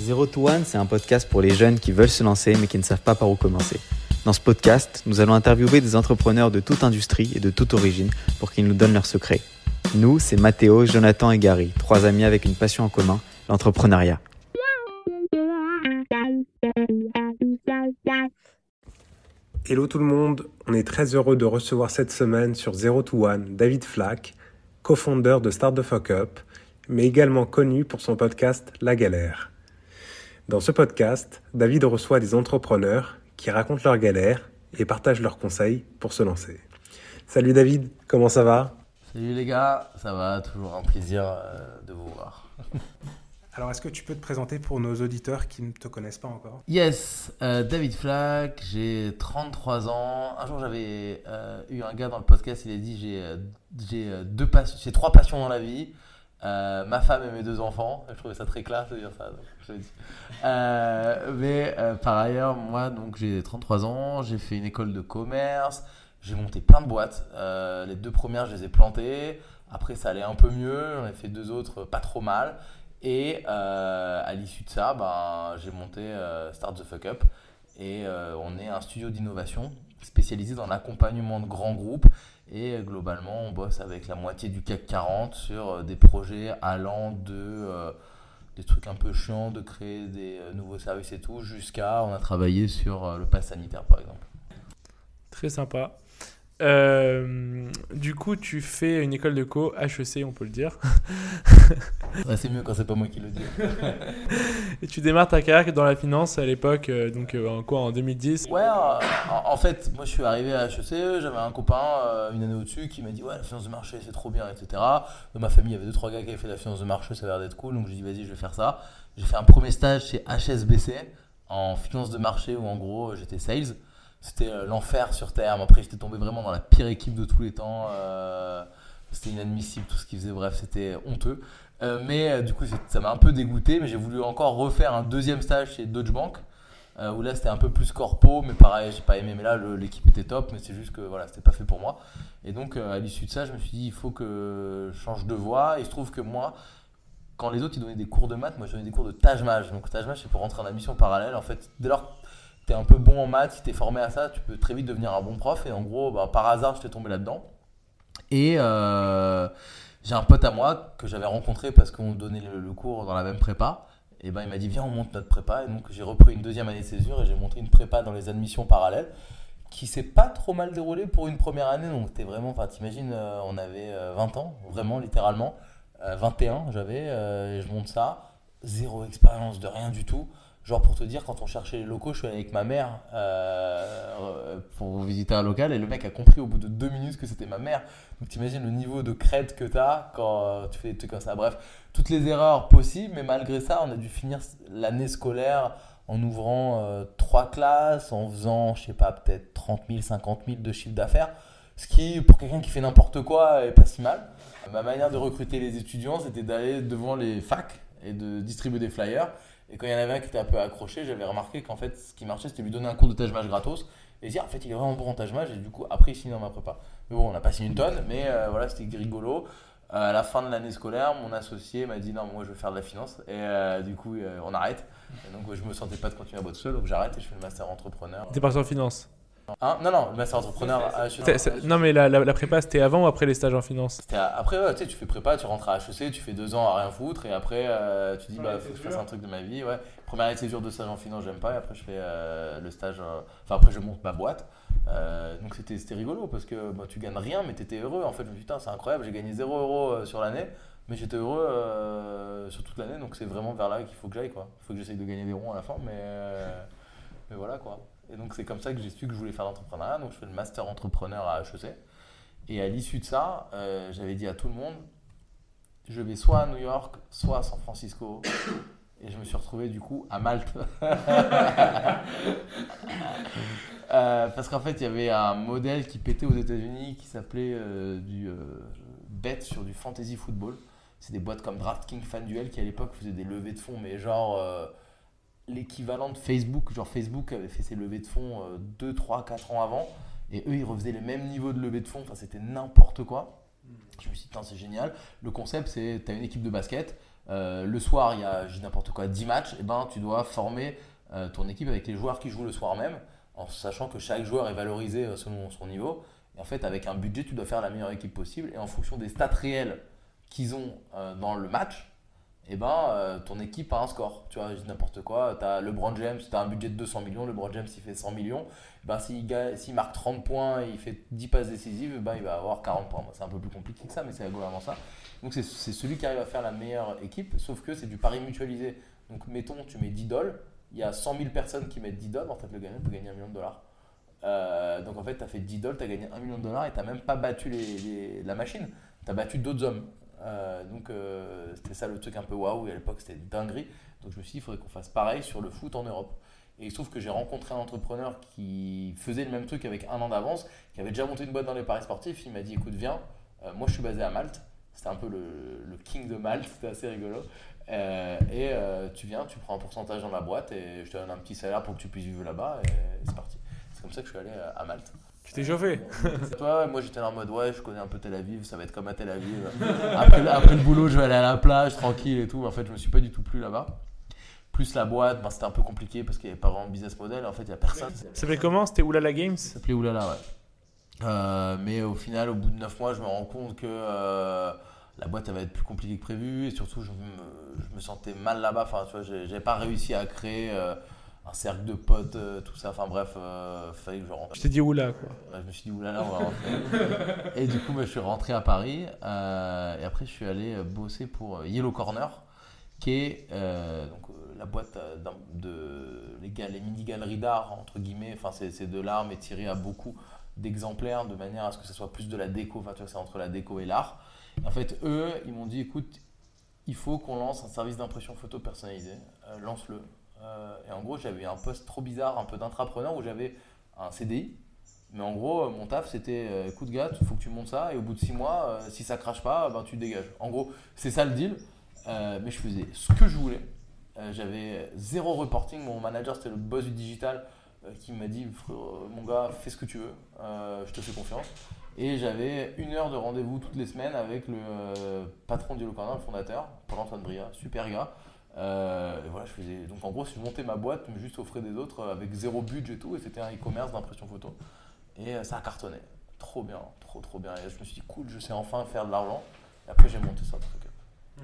Zero to One, c'est un podcast pour les jeunes qui veulent se lancer mais qui ne savent pas par où commencer. Dans ce podcast, nous allons interviewer des entrepreneurs de toute industrie et de toute origine pour qu'ils nous donnent leurs secrets. Nous, c'est Mathéo, Jonathan et Gary, trois amis avec une passion en commun, l'entrepreneuriat. Hello tout le monde, on est très heureux de recevoir cette semaine sur Zero to One David Flack, co-founder de Start the Fuck Up, mais également connu pour son podcast La Galère. Dans ce podcast, David reçoit des entrepreneurs qui racontent leurs galères et partagent leurs conseils pour se lancer. Salut David, comment ça va? Salut les gars, ça va, toujours un plaisir euh, de vous voir. Alors, est-ce que tu peux te présenter pour nos auditeurs qui ne te connaissent pas encore? Yes, euh, David Flack, j'ai 33 ans. Un jour, j'avais euh, eu un gars dans le podcast, il a dit j'ai j'ai deux passions, j'ai trois passions dans la vie. Ma femme et mes deux enfants. Je trouvais ça très classe de dire ça. Dis. mais par ailleurs, moi, donc j'ai 33 ans, j'ai fait une école de commerce, j'ai monté plein de boîtes. les deux premières, je les ai plantées. Après, ça allait un peu mieux. J'en ai fait deux autres, pas trop mal. Et euh, à l'issue de ça, ben, j'ai monté euh, Start the Fuck Up. Et euh, on est un studio d'innovation spécialisé dans l'accompagnement de grands groupes. Et globalement, on bosse avec la moitié du CAC 40 sur des projets allant de des trucs un peu chiants, de créer des nouveaux services et tout, jusqu'à on a travaillé sur le pass sanitaire par exemple. Très sympa. Euh, du coup, tu fais une école de co, HEC, on peut le dire. c'est mieux quand c'est pas moi qui le dis. et tu démarres ta carrière dans la finance à l'époque, euh, donc euh, en quoi, en 2010 Ouais, en, fait, moi je suis arrivé à HEC, j'avais un copain une année au-dessus qui m'a dit Ouais, la finance de marché c'est trop bien, etc. Dans ma famille, il y avait deux trois gars qui avaient fait la finance de marché, ça a l'air d'être cool, donc je dit Vas-y, je vais faire ça. J'ai fait un premier stage chez HSBC en finance de marché où en gros j'étais sales. C'était euh, l'enfer sur Terre. Mais après, j'étais tombé vraiment dans la pire équipe de tous les temps. Euh, c'était inadmissible tout ce qu'ils faisaient. Bref, c'était honteux. Euh, mais du coup, ça m'a un peu dégoûté. Mais j'ai voulu encore refaire un deuxième stage chez Deutsche Bank. où là, c'était un peu plus corpo. Mais pareil, j'ai pas aimé. Mais là, l'équipe était top. Mais c'est juste que voilà, c'était pas fait pour moi. Et donc, à l'issue de ça, je me suis dit, il faut que je change de voie. Et il se trouve que moi, quand les autres ils donnaient des cours de maths, moi je donnais des cours de Taj Donc Taj c'est pour rentrer en admission parallèle. En fait, dès lors tu es un peu bon en maths, si tu es formé à ça, tu peux très vite devenir un bon prof. Et en gros, bah, par hasard, je t'ai tombé là-dedans. Et euh, j'ai un pote à moi que j'avais rencontré parce qu'on donnait le, cours dans la même prépa. Et ben il m'a dit viens on monte notre prépa et donc j'ai repris une deuxième année de césure et j'ai monté une prépa dans les admissions parallèles qui s'est pas trop mal déroulée pour une première année donc t'es vraiment t'imagines euh, on avait 20 euh, ans vraiment littéralement 21 j'avais et je monte ça zéro expérience de rien du tout Genre pour te dire, quand on cherchait les locaux, je suis allé avec ma mère euh, pour visiter un local et le mec a compris au bout de deux minutes que c'était ma mère. Donc t'imagines le niveau de crête que tu as quand euh, tu fais des trucs comme ça. Bref, toutes les erreurs possibles, mais malgré ça, on a dû finir l'année scolaire en ouvrant euh, trois classes, en faisant, je sais pas, peut-être 30 000, 50 000 de chiffre d'affaires. Ce qui, pour quelqu'un qui fait n'importe quoi, est pas si mal. Ma manière de recruter les étudiants, c'était d'aller devant les facs et de distribuer des flyers et quand il y en avait un qui était un peu accroché, j'avais remarqué qu'en fait, ce qui marchait, c'était lui donner un cours de tâche gratos et dire en fait, il est vraiment bon en tâche Et du coup, après, il signe dans ma prépa. Mais bon, on n'a pas signé une tonne, mais euh, voilà, c'était rigolo. Euh, à la fin de l'année scolaire, mon associé m'a dit non, moi je veux faire de la finance. Et euh, du coup, on arrête. Et donc, je me sentais pas de continuer à boire seul, donc j'arrête et je fais le master entrepreneur. T'es parti en finance? Hein non, non, le master entrepreneur. non, mais la, la, prépa, c'était avant ou après les stages en finance C'était après, tu sais, tu fais prépa, tu rentres à HEC, tu fais deux ans à rien foutre, et après, euh, tu dis, bah, faut que je fasse un truc de ma vie. Ouais. Première année de césure de stage en finance, j'aime pas, et après, je fais euh, le stage. Euh, enfin, après, je monte ma boîte. donc, c'était rigolo parce que bah, tu gagnes rien, mais tu étais heureux. En fait, je me dis, putain, c'est incroyable, j'ai gagné 0 euros sur l'année, mais j'étais heureux sur toute l'année, donc c'est vraiment vers là qu'il faut que j'aille, quoi. Il faut que j'essaye de gagner des ronds à la fin, mais, mais voilà, quoi. Et donc, c'est comme ça que j'ai su que je voulais faire l'entrepreneuriat. Donc, je fais le master entrepreneur à HEC. Et à l'issue de ça, euh, j'avais dit à tout le monde je vais soit à New York, soit à San Francisco. Et je me suis retrouvé du coup à Malte. Euh, parce qu'en fait, il y avait un modèle qui pétait aux États-Unis qui s'appelait euh, du bet sur du fantasy football. C'est des boîtes comme DraftKings FanDuel qui à l'époque faisaient des levées de fonds, mais genre l'équivalent de Facebook. Genre Facebook avait fait ses levées de fonds 2, 3, 4 ans avant. Et eux, ils refaisaient les mêmes niveaux de levée de fonds. Enfin, c'était n'importe quoi. Je me suis dit, c'est génial. Le concept, c'est tu as une équipe de basket. euh, le soir, il y a, n'importe quoi, 10 matchs, et ben, tu dois former euh, ton équipe avec les joueurs qui jouent le soir même, en sachant que chaque joueur est valorisé euh, selon son niveau. Et en fait, avec un budget, tu dois faire la meilleure équipe possible. Et en fonction des stats réels qu'ils ont dans le match, et ben, euh, ton équipe a un score. Tu vois, n'importe quoi. Tu as LeBron James, tu as un budget de 200 millions. LeBron James, il fait 100 millions. Ben, s'il, marque 30 points et il fait 10 passes décisives, ben, il va avoir 40 points. C'est un peu plus compliqué que ça, mais c'est globalement ça. Donc, c'est, celui qui arrive à faire la meilleure équipe, sauf que c'est du pari mutualisé. Donc, mettons, tu mets 10 dollars. Il y a 100 000 personnes qui mettent 10 dollars. En fait, le gagnant peut gagner un million de dollars. Euh, donc, en fait, tu as fait 10 dollars, tu as gagné 1 million de dollars et tu même pas battu la machine. Tu as battu d'autres hommes. Euh, donc euh, c'était ça le truc un peu waouh et à l'époque c'était dinguerie. Donc je me suis dit il faudrait qu'on fasse pareil sur le foot en Europe. Et il se trouve que j'ai rencontré un entrepreneur qui faisait le même truc avec un an d'avance, qui avait déjà monté une boîte dans les paris sportifs. Il m'a dit écoute viens, Euh, moi je suis basé à Malte. C'était un peu le, le king de Malte, c'était assez rigolo. Et tu viens, tu prends un pourcentage dans la boîte et je te donne un petit salaire pour que tu puisses vivre là-bas et c'est parti. C'est comme ça que je suis allé à Malte. Tu t'es chauffé. Toi, moi j'étais en mode ouais, je connais un peu Tel Aviv, ça va être comme à Tel Aviv. Après, après le boulot, je vais aller à la plage tranquille et tout. En fait, je me suis pas du tout plu là-bas. Plus la boîte, ben, c'était un peu compliqué parce qu'il n'y avait pas vraiment de business model. En fait, il n'y a personne. Ça s'appelait comment? C'était Oulala Games? Ça s'appelait Oulala, ouais. Euh, mais au final, au bout de 9 mois, je me rends compte que euh, la boîte elle va être plus compliquée que prévu et surtout, je me, je me sentais mal là-bas. Enfin, tu vois, j'ai- pas réussi à créer euh, un cercle de potes, euh, tout ça. Enfin, bref, euh, fallait que je rentre. Je t'ai dit Oula quoi. Ouais, je me suis dit, oulala, on va rentrer. et du coup, bah, je suis rentré à Paris. euh, et après, je suis allé euh, bosser pour Yellow Corner, qui est donc, la boîte de les, ga- les mini-galeries d'art, entre guillemets. Enfin, c'est de l'art, mais tiré à beaucoup d'exemplaires, de manière à ce que ce soit plus de la déco. Enfin, tu vois, c'est entre la déco et l'art. En fait, eux, ils m'ont dit, écoute, il faut qu'on lance un service d'impression photo personnalisé. Lance-le. Euh, et en gros, j'avais un poste trop bizarre, un peu d'intrapreneur, où j'avais un CDI. Mais en gros, mon taf, c'était euh, écoute, gars, il faut que tu montes ça, et au bout de 6 mois, euh, si ça crache pas, ben, tu dégages. En gros, c'est ça le deal. Mais je faisais ce que je voulais. J'avais zéro reporting. Mon manager, c'était le boss du digital, qui m'a dit mon gars, fais ce que tu veux, je te fais confiance. Et j'avais une heure de rendez-vous toutes les semaines avec le patron du Corner, le fondateur, Paul-Antoine Bria, super gars. Euh, et voilà, je faisais. Donc en gros, je montais ma boîte, mais juste aux frais des autres, avec zéro budget et tout. Et c'était un e-commerce d'impression photo. Et euh, ça a cartonné. Trop bien, trop trop bien. Et je me suis dit, cool, je sais enfin faire de l'argent. Et après, j'ai monté ça.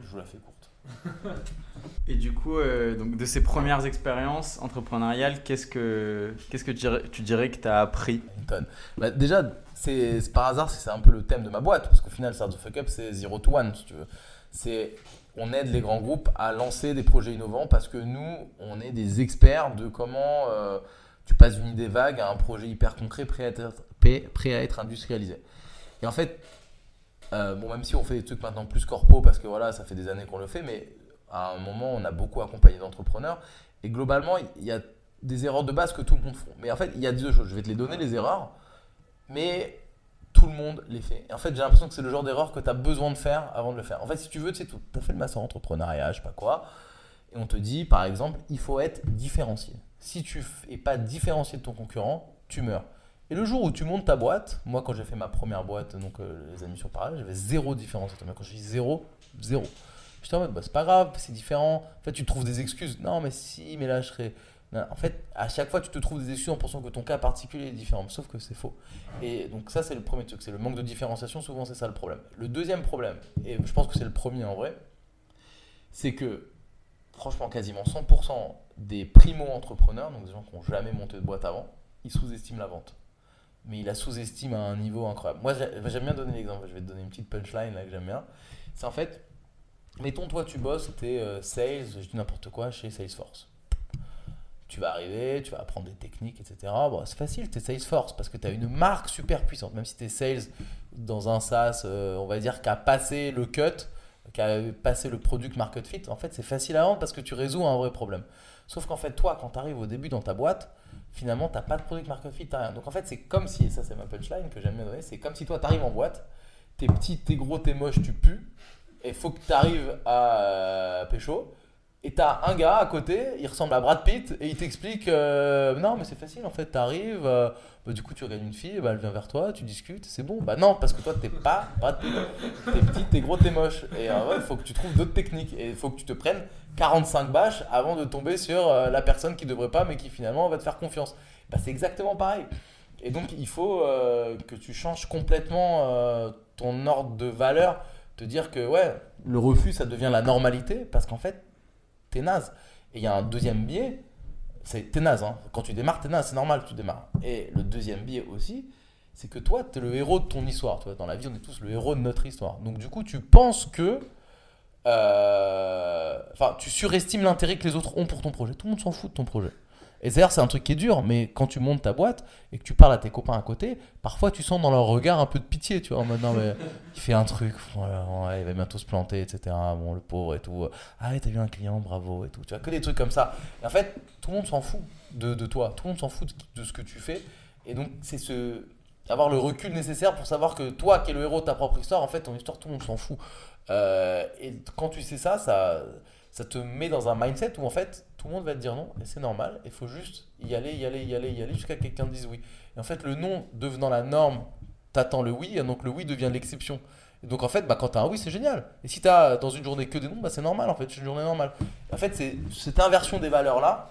Je vous la fais courte. Et du coup, euh, donc de ces premières expériences entrepreneuriales, qu'est-ce que, qu'est-ce que tu dirais, tu dirais que tu as appris? Une tonne. Bah, déjà, c'est c'est par hasard, c'est un peu le thème de ma boîte. Parce qu'au final, Start the Fuck Up, c'est zero to one, si tu veux. C'est on aide les grands groupes à lancer des projets innovants parce que nous, on est des experts de comment euh, tu passes d'une idée vague à un projet hyper concret prêt à être, industrialisé. Et en fait, euh, bon, même si on fait des trucs maintenant plus corpo parce que voilà, ça fait des années qu'on le fait, mais à un moment, on a beaucoup accompagné d'entrepreneurs. Et globalement, il y a des erreurs de base que tout le monde fait. Mais en fait, il y a deux choses. Je vais te les donner, les erreurs, mais tout le monde les fait. Et en fait, j'ai l'impression que c'est le genre d'erreur que tu as besoin de faire avant de le faire. En fait, si tu veux, tu sais as fait le master entrepreneuriat, je sais pas quoi, et on te dit, par exemple, il faut être différencié. Si tu n'es pas différencié de ton concurrent, tu meurs. Et le jour où tu montes ta boîte, moi quand j'ai fait ma première boîte, donc euh, les amis sur parallèle, j'avais zéro. Mais quand je dis zéro, zéro. J'étais en mode, bah, c'est pas grave, c'est différent. En fait, tu trouves des excuses. Non, mais si, mais là, je serais. En fait, à chaque fois, tu te trouves des excuses en pensant que ton cas particulier est différent. Sauf que c'est faux. Et donc, ça, c'est le premier truc. C'est le manque de différenciation. Souvent, c'est ça le problème. Le deuxième problème, et je pense que c'est le premier en vrai, c'est que, franchement, quasiment 100% des primo-entrepreneurs, donc des gens qui n'ont jamais monté de boîte avant, ils sous-estiment la vente. Mais ils la sous-estiment à un niveau incroyable. Moi, j'ai- j'aime bien donner l'exemple. Je vais te donner une petite punchline là que j'aime bien. C'est en fait, mettons, toi, tu bosses, tu es sales, je dis n'importe quoi, chez Salesforce. Tu vas arriver, tu vas apprendre des techniques, etc. C'est facile, tu es Salesforce parce que tu as une marque super puissante. Même si tu es sales dans un SaaS, euh, on va dire, qui a passé le cut, qui a passé le product market fit, en fait, c'est facile à vendre parce que tu résous un vrai problème. Sauf qu'en fait, toi, quand tu arrives au début dans ta boîte, finalement, tu n'as pas de product market fit, tu rien. Donc en fait, c'est comme si, et ça c'est ma punchline que j'aime bien donner, c'est comme si toi, tu arrives en boîte, t'es petit, t'es gros, t'es moche, tu pues, et faut que tu arrives à euh, pécho, Et t'as un gars à côté, il ressemble à Brad Pitt, et il t'explique euh, Non, mais c'est facile en fait, t'arrives, euh, bah, du coup tu regardes une fille, bah, elle vient vers toi, tu discutes, c'est bon. Bah non, parce que toi t'es pas Brad Pitt. T'es petit, t'es gros, t'es moche. Et euh, ouais, il faut que tu trouves d'autres techniques. Et il faut que tu te prennes 45 bâches avant de tomber sur euh, la personne qui devrait pas, mais qui finalement va te faire confiance. Bah, c'est exactement pareil. Et donc il faut euh, que tu changes complètement ton ordre de valeur, te dire que ouais, le refus ça devient la normalité, parce qu'en fait, t'es. Et il y a un deuxième biais, c'est t'es naze. Hein. Quand tu démarres, t'es naze, c'est normal tu démarres. Et le deuxième biais aussi, c'est que toi, t'es le héros de ton histoire. Tu vois, dans la vie, on est tous le héros de notre histoire. Donc du coup, tu penses que... euh, Enfin, tu surestimes l'intérêt que les autres ont pour ton projet. Tout le monde s'en fout de ton projet. Et d'ailleurs, c'est un truc qui est dur, mais quand tu montes ta boîte et que tu parles à tes copains à côté, parfois tu sens dans leur regard un peu de pitié, tu vois, en mode non, mais il fait un truc, ouais, il va bientôt se planter, etc. Bon, le pauvre et tout. Ah, ouais, t'as vu un client, bravo et tout. Tu vois, que des trucs comme ça. Et en fait, tout le monde s'en fout de, de toi, tout le monde s'en fout de, de ce que tu fais. Et donc, c'est ce. avoir le recul nécessaire pour savoir que toi, qui es le héros de ta propre histoire, en fait, ton histoire, tout le monde s'en fout. Euh, et quand tu sais ça, ça, ça te met dans un mindset où en fait tout le monde va te dire non et c'est normal. Il faut juste y aller, y aller, y aller, y aller jusqu'à quelqu'un dise oui. Et en fait, le non devenant la norme, t'attends le oui et donc le oui devient l'exception. Et donc en fait, bah, quand t'as un oui, c'est génial. Et si t'as dans une journée que des non, bah, c'est normal en fait, c'est une journée normale. En fait, c'est cette inversion des valeurs là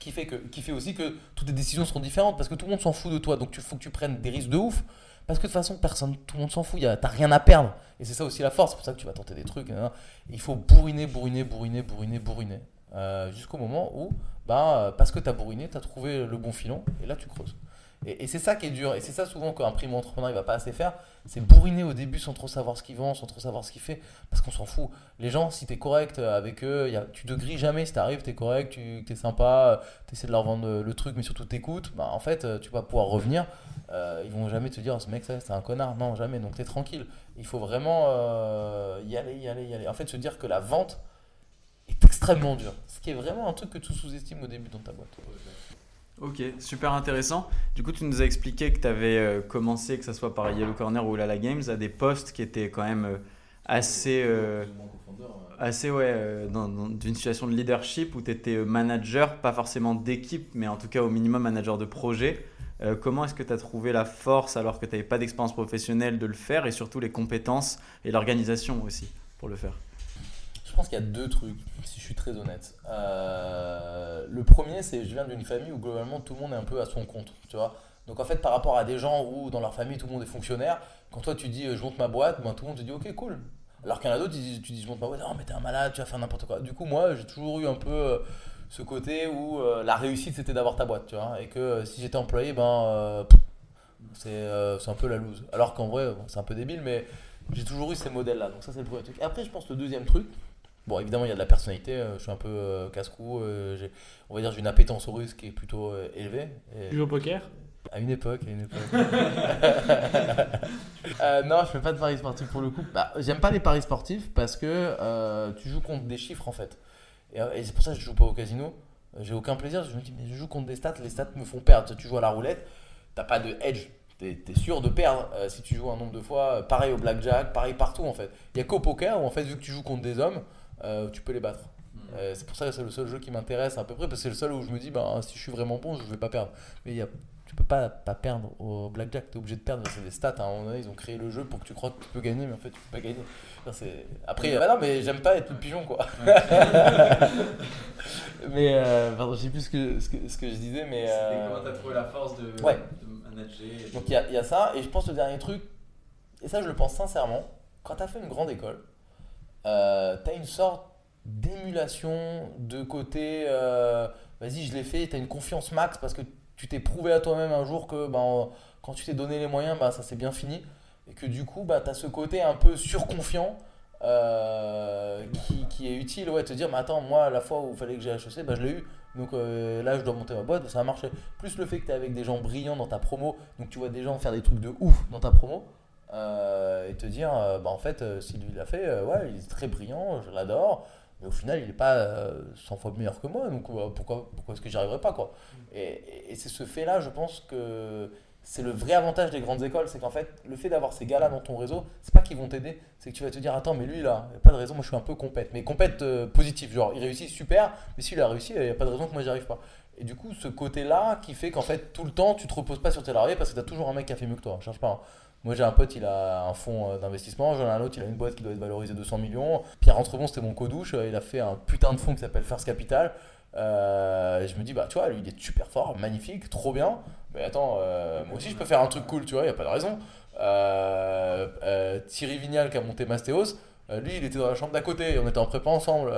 qui fait, que, qui fait aussi que toutes tes décisions seront différentes parce que tout le monde s'en fout de toi. Donc il faut que tu prennes des risques de ouf. Parce que de toute façon, personne, tout le monde s'en fout, t'as rien à perdre. Et c'est ça aussi la force, c'est pour ça que tu vas tenter des trucs. Il faut bourriner, bourriner, bourriner, bourriner, bourriner. Euh, Jusqu'au moment où, bah, euh, parce que tu as bourriné, tu as trouvé le bon filon, et là tu creuses. Et, c'est ça qui est dur, et c'est ça souvent qu'un primo entrepreneur il va pas assez faire, c'est bourriner au début sans trop savoir ce qu'il vend, sans trop savoir ce qu'il fait, parce qu'on s'en fout. Les gens, si tu es correct avec eux, tu te grilles jamais, si tu arrives, tu es correct, tu es sympa, tu essaies de leur vendre le truc, mais surtout t'écoutes, bah, en fait, euh, tu vas pouvoir revenir. Euh, ils vont jamais te dire, ce mec, c'est un connard. Non, jamais, donc tu es tranquille. Il faut vraiment euh, y aller, y aller, y aller. En fait, se dire que la vente extrêmement dure. Ce qui est vraiment un truc que tu sous-estimes au début dans ta boîte. Ok, super intéressant. Du coup, tu nous as expliqué que tu avais commencé, que ce soit par Yellow Corner ou Lala Games, à des postes qui étaient quand même euh, assez, euh, assez ouais, euh, dans, dans une situation de leadership où tu étais manager, pas forcément d'équipe, mais en tout cas au minimum manager de projet. Euh, comment est-ce que tu as trouvé la force, alors que tu n'avais pas d'expérience professionnelle, de le faire et surtout les compétences et l'organisation aussi pour le faire? Pense qu'il y a deux trucs, si je suis très honnête. Euh, le premier, c'est je viens d'une famille où globalement tout le monde est un peu à son compte, tu vois. Donc en fait, par rapport à des gens où dans leur famille tout le monde est fonctionnaire, quand toi tu dis euh, je monte ma boîte, ben, tout le monde te dit ok cool. Alors qu'il y en a d'autres, ils disent- tu dis je monte ma boîte, non mais t'es un malade, tu vas faire n'importe quoi. Du coup, moi j'ai toujours eu un peu euh, ce côté où la réussite c'était d'avoir ta boîte, tu vois. Et que si j'étais employé, ben c'est un peu la loose. Alors qu'en vrai, c'est un peu débile, mais j'ai toujours eu ces modèles-là. Donc ça c'est le premier truc. Après, je pense le deuxième truc, Bon, évidemment, il y a de la personnalité. euh, je suis un peu euh, casse-cou. euh, j'ai- on va dire, j'ai une appétence au risque qui est plutôt euh, élevée. Et- Tu joues au poker? À une époque, à une époque. Euh, non, je fais pas de paris sportifs pour le coup. Bah, j'aime pas les paris sportifs parce que euh, tu joues contre des chiffres en fait. Et, euh, et c'est pour ça que je joue pas au casino. Euh, J'ai aucun plaisir. Je me dis, mais je joue contre des stats. Les stats me font perdre. Tu joues à la roulette, t'as pas de edge. T'es es sûr de perdre euh, si tu joues un nombre de fois. Euh, Pareil au blackjack, pareil partout en fait. Il y a qu'au poker où en fait, vu que tu joues contre des hommes, euh, tu peux les battre. Euh, c'est pour ça que c'est le seul jeu qui m'intéresse à peu près, parce que c'est le seul où je me dis, bah, si je suis vraiment bon, je vais pas perdre. Mais y a, tu peux pas, pas perdre au blackjack, tu es obligé de perdre, c'est des stats. hein. À un moment donné, ils ont créé le jeu pour que tu crois que tu peux gagner, mais en fait, tu peux pas gagner. Enfin, Après, bah non, mais j'aime pas être le pigeon, quoi. mais, euh, pardon, je sais plus ce que, ce que, ce que je disais, mais. euh, t'as trouvé la force de, Ouais. manager donc il y a, il y a ça, et je pense le dernier truc, et ça je le pense sincèrement, quand tu as fait une grande école, euh, tu as une sorte d'émulation de côté, euh, vas-y je l'ai fait, tu as une confiance max parce que tu t'es prouvé à toi-même un jour que ben, quand tu t'es donné les moyens, ben, ça s'est bien fini, et que du coup bah, tu as ce côté un peu surconfiant. euh, qui, qui est utile, ouais, te dire, mais attends, moi, la fois où il fallait que j'ai HEC, bah, je l'ai eu, donc euh, là, je dois monter ma boîte, ça a marché. Plus le fait que tu es avec des gens brillants dans ta promo, donc tu vois des gens faire des trucs de ouf dans ta promo, et te dire, euh, bah, en fait, euh, si lui l'a fait, euh, ouais, il est très brillant, je l'adore, mais au final, il n'est pas euh, 100 fois meilleur que moi, donc euh, pourquoi, pourquoi est-ce que j'y arriverai pas, quoi? Et, et- c'est ce fait-là, je pense que c'est le vrai avantage des grandes écoles, c'est qu'en fait, le fait d'avoir ces gars-là dans ton réseau, c'est pas qu'ils vont t'aider, c'est que tu vas te dire, attends, mais lui là, il n'y a pas de raison, moi je suis un peu compète, mais compète euh, positif, genre il réussit super, mais s'il a réussi, il n'y a pas de raison que moi j'y arrive pas. Et du coup, ce côté-là qui fait qu'en fait, tout le temps, tu te reposes pas sur tes lauriers parce que tu as toujours un mec qui a fait mieux que toi, cherche pas. hein. Moi j'ai un pote, il a un fonds euh, d'investissement, j'en ai un autre, il a une boîte qui doit être valorisée 200 millions. Pierre Entrebon, c'était mon codouche, euh, il a fait un putain de fonds qui s'appelle First Capital. Euh, je me dis, bah tu vois, lui il est super fort, magnifique, trop bien. Mais attends, moi aussi je peux faire un truc cool, tu vois, il n'y a pas de raison. Thierry Vignal qui a monté Mastéos, lui il était dans la chambre d'à côté, on était en prépa ensemble.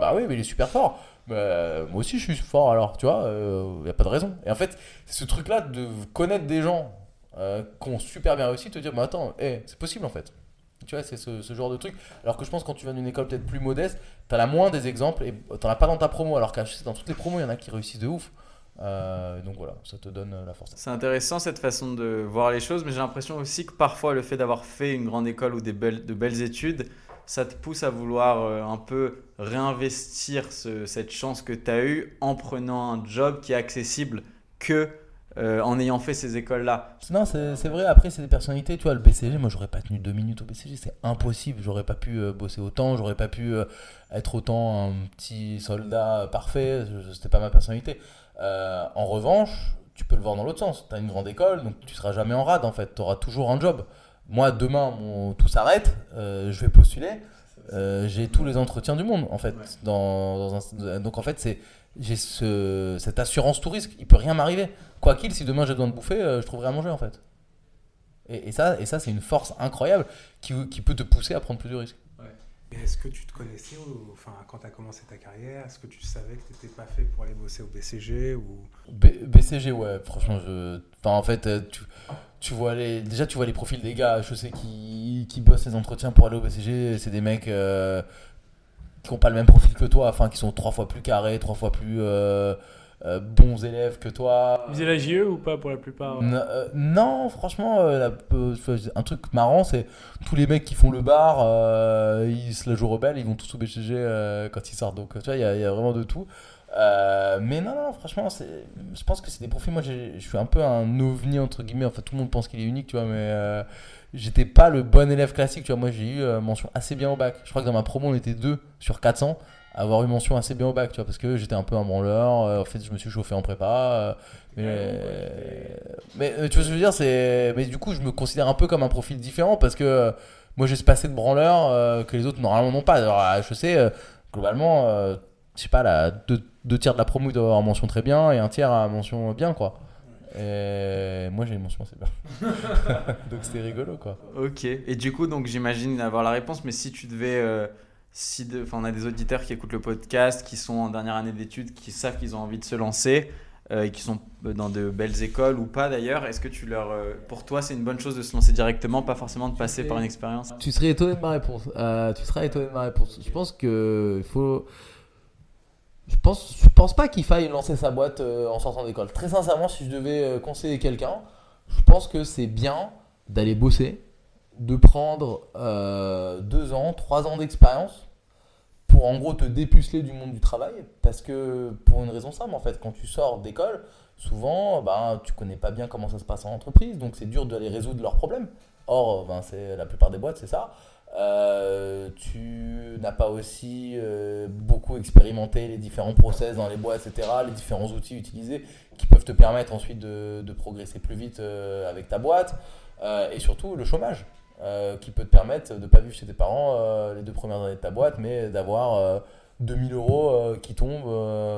Bah oui, mais il est super fort. Moi aussi je suis fort alors, tu vois, il n'y a pas de raison. Et en fait, ce truc-là de connaître des gens euh, qui ont super bien réussi, te dire, mais attends, eh, c'est possible en fait. Tu vois, c'est ce, genre de truc. Alors que je pense quand tu viens d'une école peut-être plus modeste, t'en as moins des exemples et t'en as pas dans ta promo. Alors qu'à dans toutes les promos, il y en a qui réussissent de ouf. Euh, donc voilà, ça te donne euh, la force. C'est intéressant cette façon de voir les choses, mais j'ai l'impression aussi que parfois le fait d'avoir fait une grande école ou des belles, de belles études, ça te pousse à vouloir un peu réinvestir ce- cette chance que tu as eue en prenant un job qui est accessible que euh, en ayant fait ces écoles-là. Non, c'est vrai. Après, c'est des personnalités. Tu vois, le BCG, moi, j'aurais pas tenu deux minutes au BCG. C'est impossible. J'aurais pas pu euh, bosser autant. J'aurais pas pu euh, être autant un petit soldat parfait. C'était pas ma personnalité. Euh, en revanche, tu peux le voir dans l'autre sens. Tu as une grande école, donc tu seras jamais en rade, en fait. Tu auras toujours un job. Moi, demain, mon- tout s'arrête. euh, je vais postuler. Euh, j'ai tous les entretiens du monde, en fait. Dans, dans un- donc, en fait, c'est j'ai ce, cette assurance tout risque. Il peut rien m'arriver. Quoi qu'il, si demain j'ai besoin de bouffer, euh, je trouverai à manger en fait. Et, et ça, et ça c'est une force incroyable qui, qui peut te pousser à prendre plus de risques. Et Est-ce que tu te connaissais enfin, quand tu as commencé ta carrière Est-ce que tu savais que tu n'étais pas fait pour aller bosser au BCG ou... B- BCG, ouais, franchement, je. Enfin, en fait, euh, tu, tu vois les. Déjà, tu vois les profils des gars, je sais, qui, qui bossent les entretiens pour aller au BCG. C'est des mecs euh, qui n'ont pas le même profil que toi, enfin, qui sont trois fois plus carrés, trois fois plus euh, bons élèves que toi. Ils faisaient la JE ou pas pour la plupart N- euh, non, franchement, euh, euh, un truc marrant, c'est tous les mecs qui font le bar, euh, ils se la jouent rebelle, ils vont tous au BCG euh, quand ils sortent. Donc, tu vois, il y, a- vraiment de tout. Euh, mais non, non, franchement, je pense que c'est des profils. Moi, je suis un peu un ovni, entre guillemets. Enfin, tout le monde pense qu'il est unique, tu vois, mais euh, j'étais pas le bon élève classique, tu vois. Moi, j'ai eu euh, mention assez bien au bac. Je crois que dans ma promo, on était deux sur 400 à avoir eu mention assez bien au bac, tu vois, parce que j'étais un peu un branleur. euh, en fait, je me suis chauffé en prépa. euh, mais, mais euh, tu vois ce que je veux dire c'est mais du coup je me considère un peu comme un profil différent parce que euh, moi j'ai ce passé de branleur euh, que les autres normalement n'ont pas alors à HEC euh, globalement euh, je sais pas là deux, deux tiers de la promo ils doivent avoir mention très bien et un tiers à mention bien quoi et moi j'ai une mention assez bien donc c'était rigolo quoi Ok. Et du coup, donc j'imagine avoir la réponse, mais si tu devais. Euh, si de- on a des auditeurs qui écoutent le podcast, qui sont en dernière année d'études, qui savent qu'ils ont envie de se lancer euh, et qui sont dans de belles écoles ou pas d'ailleurs. Est-ce que tu leur, euh, pour toi, c'est une bonne chose de se lancer directement, pas forcément de passer par une expérience? Tu serais étonné de ma réponse. Euh, tu seras étonné de ma réponse. Je pense que faut. Je pense, je pense pas qu'il faille lancer sa boîte euh, en sortant d'école. Très sincèrement, si je devais euh, conseiller quelqu'un, je pense que c'est bien d'aller bosser, de prendre euh, deux ans, trois ans d'expérience pour en gros te dépuceler du monde du travail. Parce que pour une raison simple, en fait, quand tu sors d'école, souvent, ben, tu connais pas bien comment ça se passe en entreprise, donc c'est dur d'aller résoudre leurs problèmes. Or, ben, c'est la plupart des boîtes, c'est ça. Euh, tu n'as pas aussi euh, beaucoup expérimenté les différents process dans les boîtes, etc., les différents outils utilisés qui peuvent te permettre ensuite de, progresser plus vite avec ta boîte. Et surtout le chômage, euh, qui peut te permettre de ne pas vivre chez tes parents euh, les deux premières années de ta boîte, mais d'avoir euh, 2000 euros euh, qui tombent,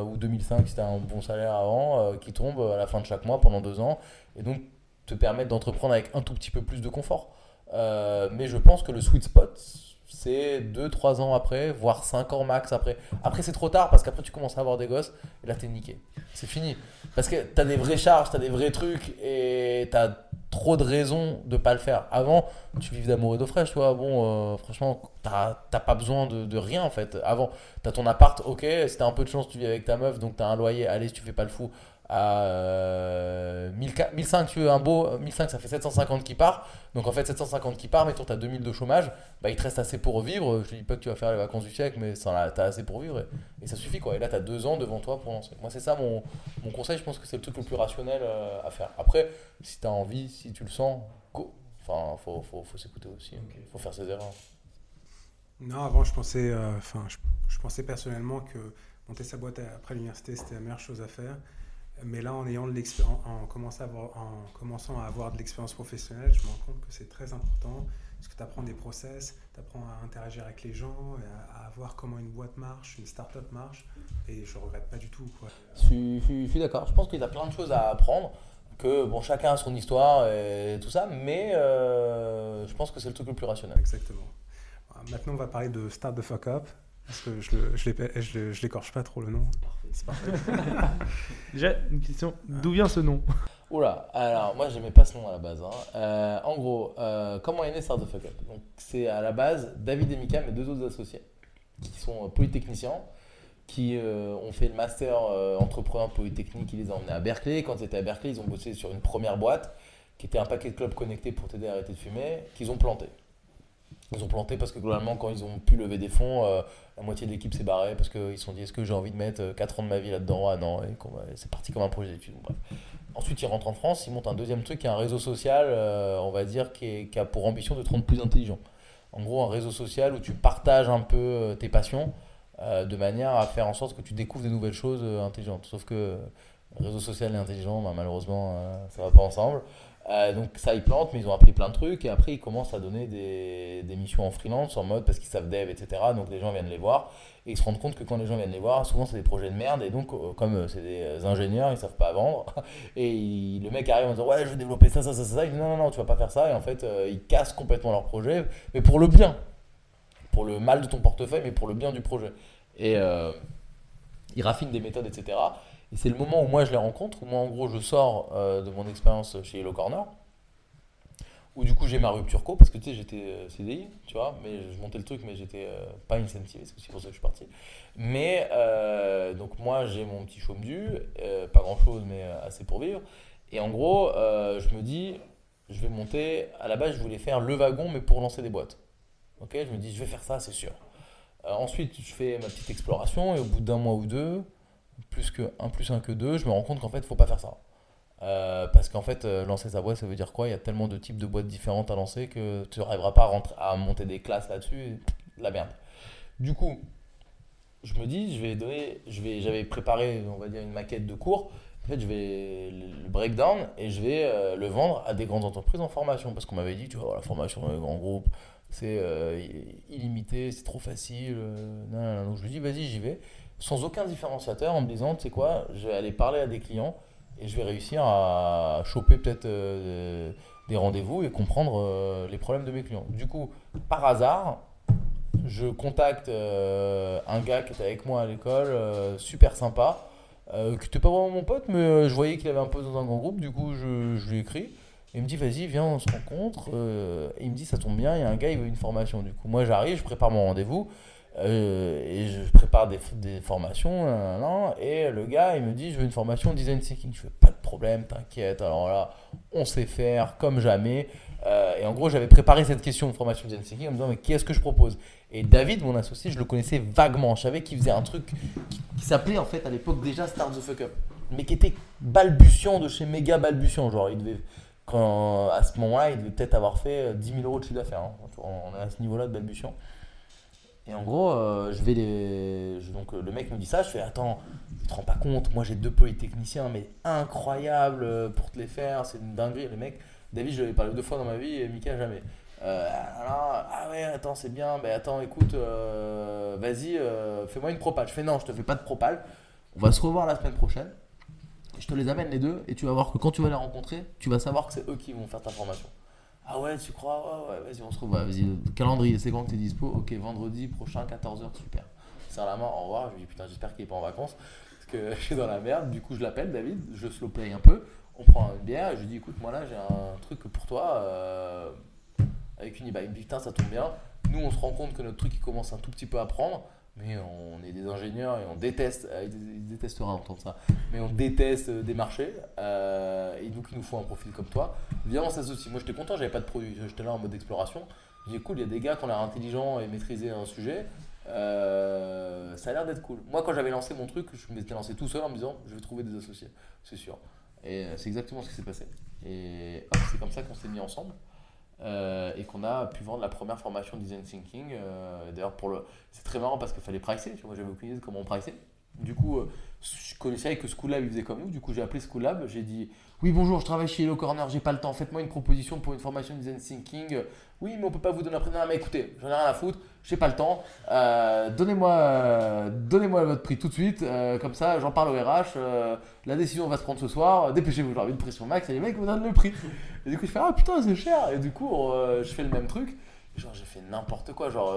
ou 2005 si tu as un bon salaire avant, qui tombent à la fin de chaque mois pendant deux ans, et donc te permettre d'entreprendre avec un tout petit peu plus de confort. Mais je pense que le sweet spot, c'est 2-3 ans après, voire 5 ans max après. Après, c'est trop tard parce qu'après, tu commences à avoir des gosses et là, t'es niqué. C'est fini. Parce que t'as des vraies charges, t'as des vrais trucs et t'as trop de raisons de pas le faire. Avant, tu vives d'amour et d'eau fraîche, toi. Bon, euh, franchement, t'as pas besoin de, de rien en fait. Avant, t'as ton appart, ok, si t'as un peu de chance, tu vis avec ta meuf, donc t'as un loyer. Allez, si tu fais pas le fou, à euh, 1005, tu veux un beau 1005, ça fait 750 qui part. Donc en fait, 750 qui part, mais toi, tu as 2000 de chômage, bah, il te reste assez pour vivre. Je te dis pas que tu vas faire les vacances du siècle, mais tu as assez pour vivre et, ça suffit. quoi. Et là, tu as deux ans devant toi pour lancer. Moi, c'est ça mon, mon, conseil. Je pense que c'est le truc le plus rationnel euh, à faire. Après, si tu as envie, si tu le sens, go. Enfin, faut, faut, faut s'écouter aussi. Il faut faire ses erreurs. Non, avant, je pensais, euh, enfin, je, pensais personnellement que monter sa boîte après l'université, c'était la meilleure chose à faire. Mais là, en, ayant de en, commençant à avoir, en commençant à avoir de l'expérience professionnelle, je me rends compte que c'est très important parce que tu apprends des process, tu apprends à interagir avec les gens, à, voir comment une boîte marche, une start-up marche, et je regrette pas du tout. Quoi. Je, suis d'accord. Je pense qu'il y a plein de choses à apprendre, que bon, chacun a son histoire et tout ça, mais euh, je pense que c'est le truc le plus rationnel. Exactement. Maintenant, on va parler de Start the Fuck Up. Parce que je l'écorche pas trop le nom. C'est parfait. Déjà, une question d'où vient ce nom? Oula, alors moi j'aimais pas ce nom à la base. Hein. Euh, en gros, euh, comment est né Start the Fuck Up? Donc c'est à la base David et Mika, mes deux autres associés, qui sont euh, polytechniciens, qui ont fait le master entrepreneur polytechnique, ils les ont emmenés à Berkeley. Quand ils étaient à Berkeley, ils ont bossé sur une première boîte qui était un paquet de clubs connectés pour t'aider à arrêter de fumer, qu'ils ont planté. Ils ont planté parce que globalement, quand ils ont pu lever des fonds, euh, la moitié de l'équipe s'est barrée parce qu'ils se sont dit est-ce que j'ai envie de mettre 4 euh, ans de ma vie là-dedans? Ah non, et c'est parti comme un projet d'études. Ensuite, ils rentrent en France, ils montent un deuxième truc qui est un réseau social, euh, on va dire, qui, a pour ambition de te rendre plus intelligent. En gros, un réseau social où tu partages un peu tes passions de manière à faire en sorte que tu découvres des nouvelles choses intelligentes. Sauf que réseau social et intelligent, bah, malheureusement, ça va pas ensemble. Euh, donc ça, ils plantent, mais ils ont appris plein de trucs. Et après, ils commencent à donner des, des missions en freelance, en mode parce qu'ils savent dev, etc. Donc les gens viennent les voir. Et ils se rendent compte que quand les gens viennent les voir, souvent c'est des projets de merde. Et donc, euh, comme euh, c'est des ingénieurs, ils savent pas vendre. Et le mec arrive en disant Ouais, je vais développer ça, ça, ça, ça. Il dit Non, non, non, tu vas pas faire ça. Et en fait, ils cassent complètement leur projet, mais pour le bien. Pour le mal de ton portefeuille, mais pour le bien du projet. Et ils raffinent des méthodes, etc. Et c'est le moment où moi je les rencontre, où moi en gros je sors euh, de mon expérience chez Yellow Corner, où du coup j'ai ma rupture co, parce que tu sais j'étais euh, CDI, tu vois, mais je montais le truc, mais j'étais euh, pas incentivé, c'est aussi pour ça que je suis parti. Mais donc moi j'ai mon petit chaume dû, pas grand chose, mais assez pour vivre. Et en gros, je me dis, je vais monter, à la base je voulais faire le wagon, mais pour lancer des boîtes. Ok, je me dis, je vais faire ça, c'est sûr. ensuite, je fais ma petite exploration, et au bout d'un mois ou deux, plus que 1 plus 1 que 2, je me rends compte qu'en fait, il faut pas faire ça. Euh, parce qu'en fait, euh, lancer sa boîte, ça veut dire quoi? Il y a tellement de types de boîtes différentes à lancer que tu n'arriveras pas à, rentrer, à, monter des classes là-dessus. La merde. Du coup, je me dis, je vais donner, je vais, j'avais préparé, on va dire, une maquette de cours. En fait, je vais le breakdown et je vais euh, le vendre à des grandes entreprises en formation. Parce qu'on m'avait dit, tu vois, la formation dans les grands groupes, c'est illimité, c'est trop facile. Non, Donc je lui dis, vas-y, j'y vais sans aucun différenciateur en me disant, tu sais quoi, je vais aller parler à des clients et je vais réussir à choper peut-être euh, des rendez-vous et comprendre euh, les problèmes de mes clients. Du coup, par hasard, je contacte euh, un gars qui était avec moi à l'école, super sympa, qui n'était pas vraiment mon pote, mais je voyais qu'il avait un poste dans un grand groupe, du coup je, je lui écris. Et il me dit, vas-y, viens, on se rencontre. et il me dit, ça tombe bien, il y a un gars, il veut une formation. Du coup, moi, j'arrive, je prépare mon rendez-vous. Euh, et je prépare des, des formations, et le gars, il me dit, je veux une formation design thinking. Je fais, pas de problème, t'inquiète. Alors là, on sait faire comme jamais. Euh, et en gros, j'avais préparé cette question de formation design thinking en me disant, mais qu'est-ce que je propose? Et David, mon associé, je le connaissais vaguement. Je savais qu'il faisait un truc qui, s'appelait en fait à l'époque déjà Start the Fuck Up, mais qui était balbutiant de chez méga balbutiant. Genre, il devait, quand, à ce moment-là, il devait peut-être avoir fait 10 000 euros de chiffre d'affaires. Hein. On est à ce niveau-là de balbutiant. Et en gros, euh, je vais les. donc le mec me dit ça, je fais attends, tu te rends pas compte, moi j'ai deux polytechniciens, mais incroyables euh, pour te les faire, c'est une dinguerie. Le mec, David, je lui ai parlé deux fois dans ma vie Mika jamais. Euh, alors, ah ouais, attends, c'est bien, mais attends, écoute, vas-y, fais-moi une propale. Je fais non, je te fais pas de propale, on va se revoir la semaine prochaine. Je te les amène les deux et tu vas voir que quand tu vas les rencontrer, tu vas savoir que c'est eux qui vont faire ta formation. Ah ouais, tu crois? Ouais, ouais, vas-y, on se retrouve. vas-y, calendrier, c'est quand que t'es dispo? Ok, vendredi prochain, 14h, super. Serre la main, au revoir. Je lui dis, putain, j'espère qu'il est pas en vacances. Parce que je suis dans la merde. Du coup, je l'appelle, David, je slow play un peu. On prend une bière je lui dis, écoute, moi là, j'ai un truc pour toi. Euh, avec une e dit, putain, ça tombe bien. Nous, on se rend compte que notre truc, il commence un tout petit peu à prendre. Mais on est des ingénieurs et on déteste, euh, il détestera entendre ça, mais on déteste euh, des marchés. euh, et donc, il nous faut un profil comme toi. Viens, on s'associe. Moi, j'étais content, j'avais pas de produit, j'étais là en mode exploration. J'ai cool, il y a des gars qui ont l'air intelligents et maîtriser un sujet. Ça a l'air d'être cool. Moi, quand j'avais lancé mon truc, je m'étais lancé tout seul en me disant, je vais trouver des associés, c'est sûr. Et c'est exactement ce qui s'est passé. Et hop, c'est comme ça qu'on s'est mis ensemble. Euh, et qu'on a pu vendre la première formation design thinking. Euh, D'ailleurs, le, c'est très marrant parce qu'il fallait pricer. Moi, j'avais aucune idée de comment on pricer. Du coup, euh, je connaissais que Schoolab il faisait comme nous. Du coup, j'ai appelé Schoolab. J'ai dit Oui, bonjour, je travaille chez Hello Corner, j'ai pas le temps. Faites-moi une proposition pour une formation design thinking. Oui, mais on peut pas vous donner un prix. Non, mais écoutez, j'en ai rien à foutre, j'ai pas le temps. Euh, donnez-moi, donnez-moi votre prix tout de suite. Euh, comme ça, j'en parle au RH. euh, la décision va se prendre ce soir. Dépêchez-vous, j'ai de pression max. Et les mecs me donnent le prix. Et du coup, je fais Ah putain, c'est cher. Et du coup, je fais le même truc. Genre, j'ai fait n'importe quoi. Genre,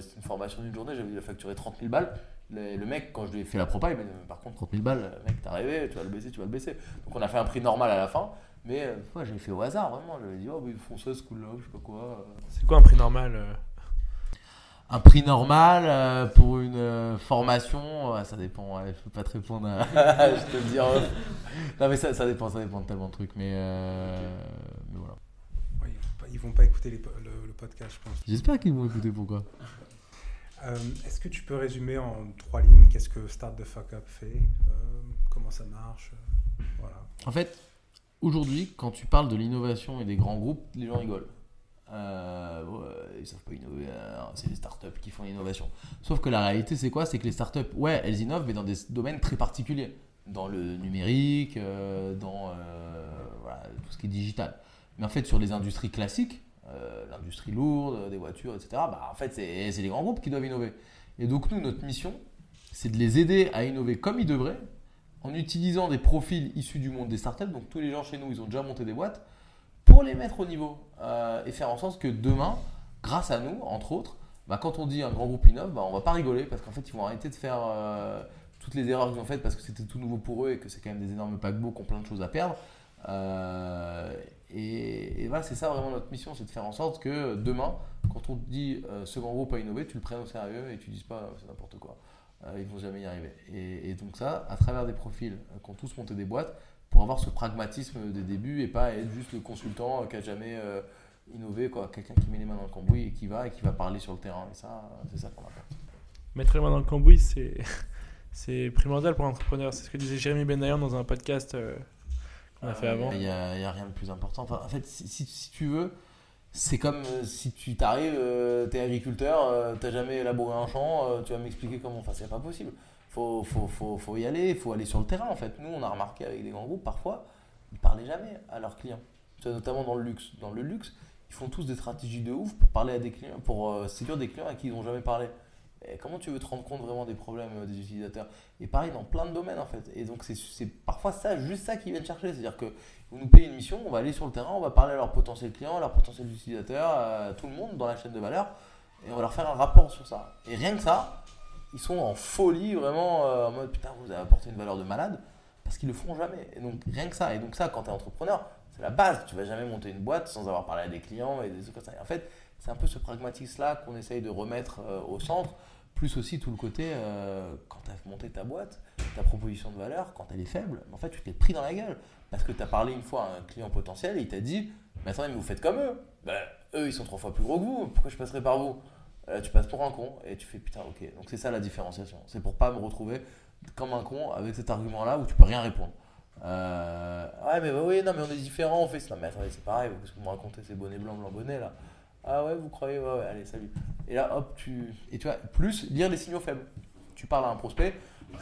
c'est une formation d'une journée, j'avais dû facturer 30 000 balles. Le, le mec, quand je lui ai fait la propa, il m'a dit Par contre, 30 000 balles, mec, t'as rêvé, tu vas le baisser, tu vas le baisser. Donc, on a fait un prix normal à la fin. Mais euh, j'ai fait au hasard, vraiment. J'avais dit Oh, mais ils font ça, ce coup-là, je sais pas quoi. C'est quoi un prix normal euh Un prix normal euh, pour une euh, formation, ça dépend. ouais, je peux pas te répondre. à- je te le dis. en. Non, mais ça, ça dépend, ça dépend de tellement de trucs. Mais, mais voilà. Ouais, ils, vont pas, ils vont pas écouter les le, le podcast, je pense. J'espère qu'ils vont écouter pourquoi? Est-ce que tu peux résumer en trois lignes qu'est-ce que Start the Fuck Up fait Comment ça marche Voilà. En fait, aujourd'hui, quand tu parles de l'innovation et des grands groupes, les gens rigolent. Euh, ouais, ils savent pas innover, euh, c'est les startups qui font l'innovation. Sauf que la réalité, c'est quoi? C'est que les startups, ouais, elles innovent, mais dans des domaines très particuliers. Dans le numérique, euh, dans euh, tout ce qui est digital. Mais en fait, sur les industries classiques, l'industrie lourde, des voitures, etc., bah, en fait, c'est les grands groupes qui doivent innover. Et donc, nous, notre mission, c'est de les aider à innover comme ils devraient, en utilisant des profils issus du monde des startups. Donc, tous les gens chez nous, ils ont déjà monté des boîtes, pour les mettre au niveau euh, et faire en sorte que demain, grâce à nous, entre autres, bah, quand on dit un grand groupe innove, bah, on va pas rigoler parce qu'en fait, ils vont arrêter de faire euh, toutes les erreurs qu'ils ont faites parce que c'était tout nouveau pour eux et que c'est quand même des énormes paquebots qui ont plein de choses à perdre. Euh, et, voilà, c'est ça vraiment notre mission, c'est de faire en sorte que demain, quand on dit ce grand groupe a innové, tu le prennes au sérieux et tu dises pas c'est n'importe quoi. Euh, ils vont jamais y arriver. Et, et donc ça, à travers des profils euh, qui ont tous monté des boîtes, pour avoir ce pragmatisme des débuts et pas être juste le consultant euh, qui a jamais euh, innové, quoi. Quelqu'un qui met les mains dans le cambouis et qui va et qui va parler sur le terrain. Et ça, c'est ça qu'on apporte. Mettre les mains dans le cambouis, c'est c'est primordial pour l'entrepreneur. C'est ce que disait Jérémy Benayan dans un podcast euh, qu'on a fait avant. Il n'y a, a rien de plus important. Enfin, en fait, si, si- si tu veux, c'est comme euh, si tu t'arrives, euh, t'es agriculteur, euh, t'as jamais élaboré un champ, tu vas m'expliquer comment. Enfin, c'est pas possible. Faut, faut, faut, faut y aller, faut aller sur le terrain en fait. Nous, on a remarqué avec des grands groupes, parfois, ils parlaient jamais à leurs clients. Notamment dans le luxe. Dans le luxe, ils font tous des stratégies de ouf pour parler à des clients, pour séduire des clients à qui ils n'ont jamais parlé. Comment tu veux te rendre compte vraiment des problèmes des utilisateurs? Et pareil dans plein de domaines en fait. Et donc c'est- parfois ça, juste ça qu'ils viennent chercher. C'est-à-dire vous nous payez une mission, on va aller sur le terrain, on va parler à leurs potentiels clients, leurs potentiels utilisateurs, à tout le monde dans la chaîne de valeur, et on va leur faire un rapport sur ça. Et rien que ça, ils sont en folie, vraiment euh, en mode putain, vous avez apporté une valeur de malade, parce qu'ils le feront jamais. Et donc rien que ça. Et donc ça, quand tu es entrepreneur, c'est la base. Tu vas jamais monter une boîte sans avoir parlé à des clients et des trucs en fait, c'est un peu ce pragmatisme-là qu'on essaye de remettre euh, au centre, plus aussi tout le côté, euh, quand tu as monté ta boîte, ta proposition de valeur, quand elle est faible, en fait, tu t'es pris dans la gueule. Parce que tu as parlé une fois à un client potentiel et il t'a dit Mais attendez, mais vous faites comme eux. Ben, eux, ils sont trois fois plus gros que vous. Pourquoi je passerai par vous? Euh, Tu passes pour un con et tu fais Putain, ok. Donc c'est ça la différenciation. C'est pour pas me retrouver comme un con avec cet argument-là où tu peux rien répondre. Euh, ouais, mais bah oui, non, mais on est différents, on fait ça. Mais attendez, c'est pareil, parce que vous me racontez ces bonnets blancs, blancs bonnets là. Ah ouais, vous croyez, ouais, ouais, allez, salut. Et là, hop, tu. Et tu vois, plus lire les signaux faibles. Tu parles à un prospect,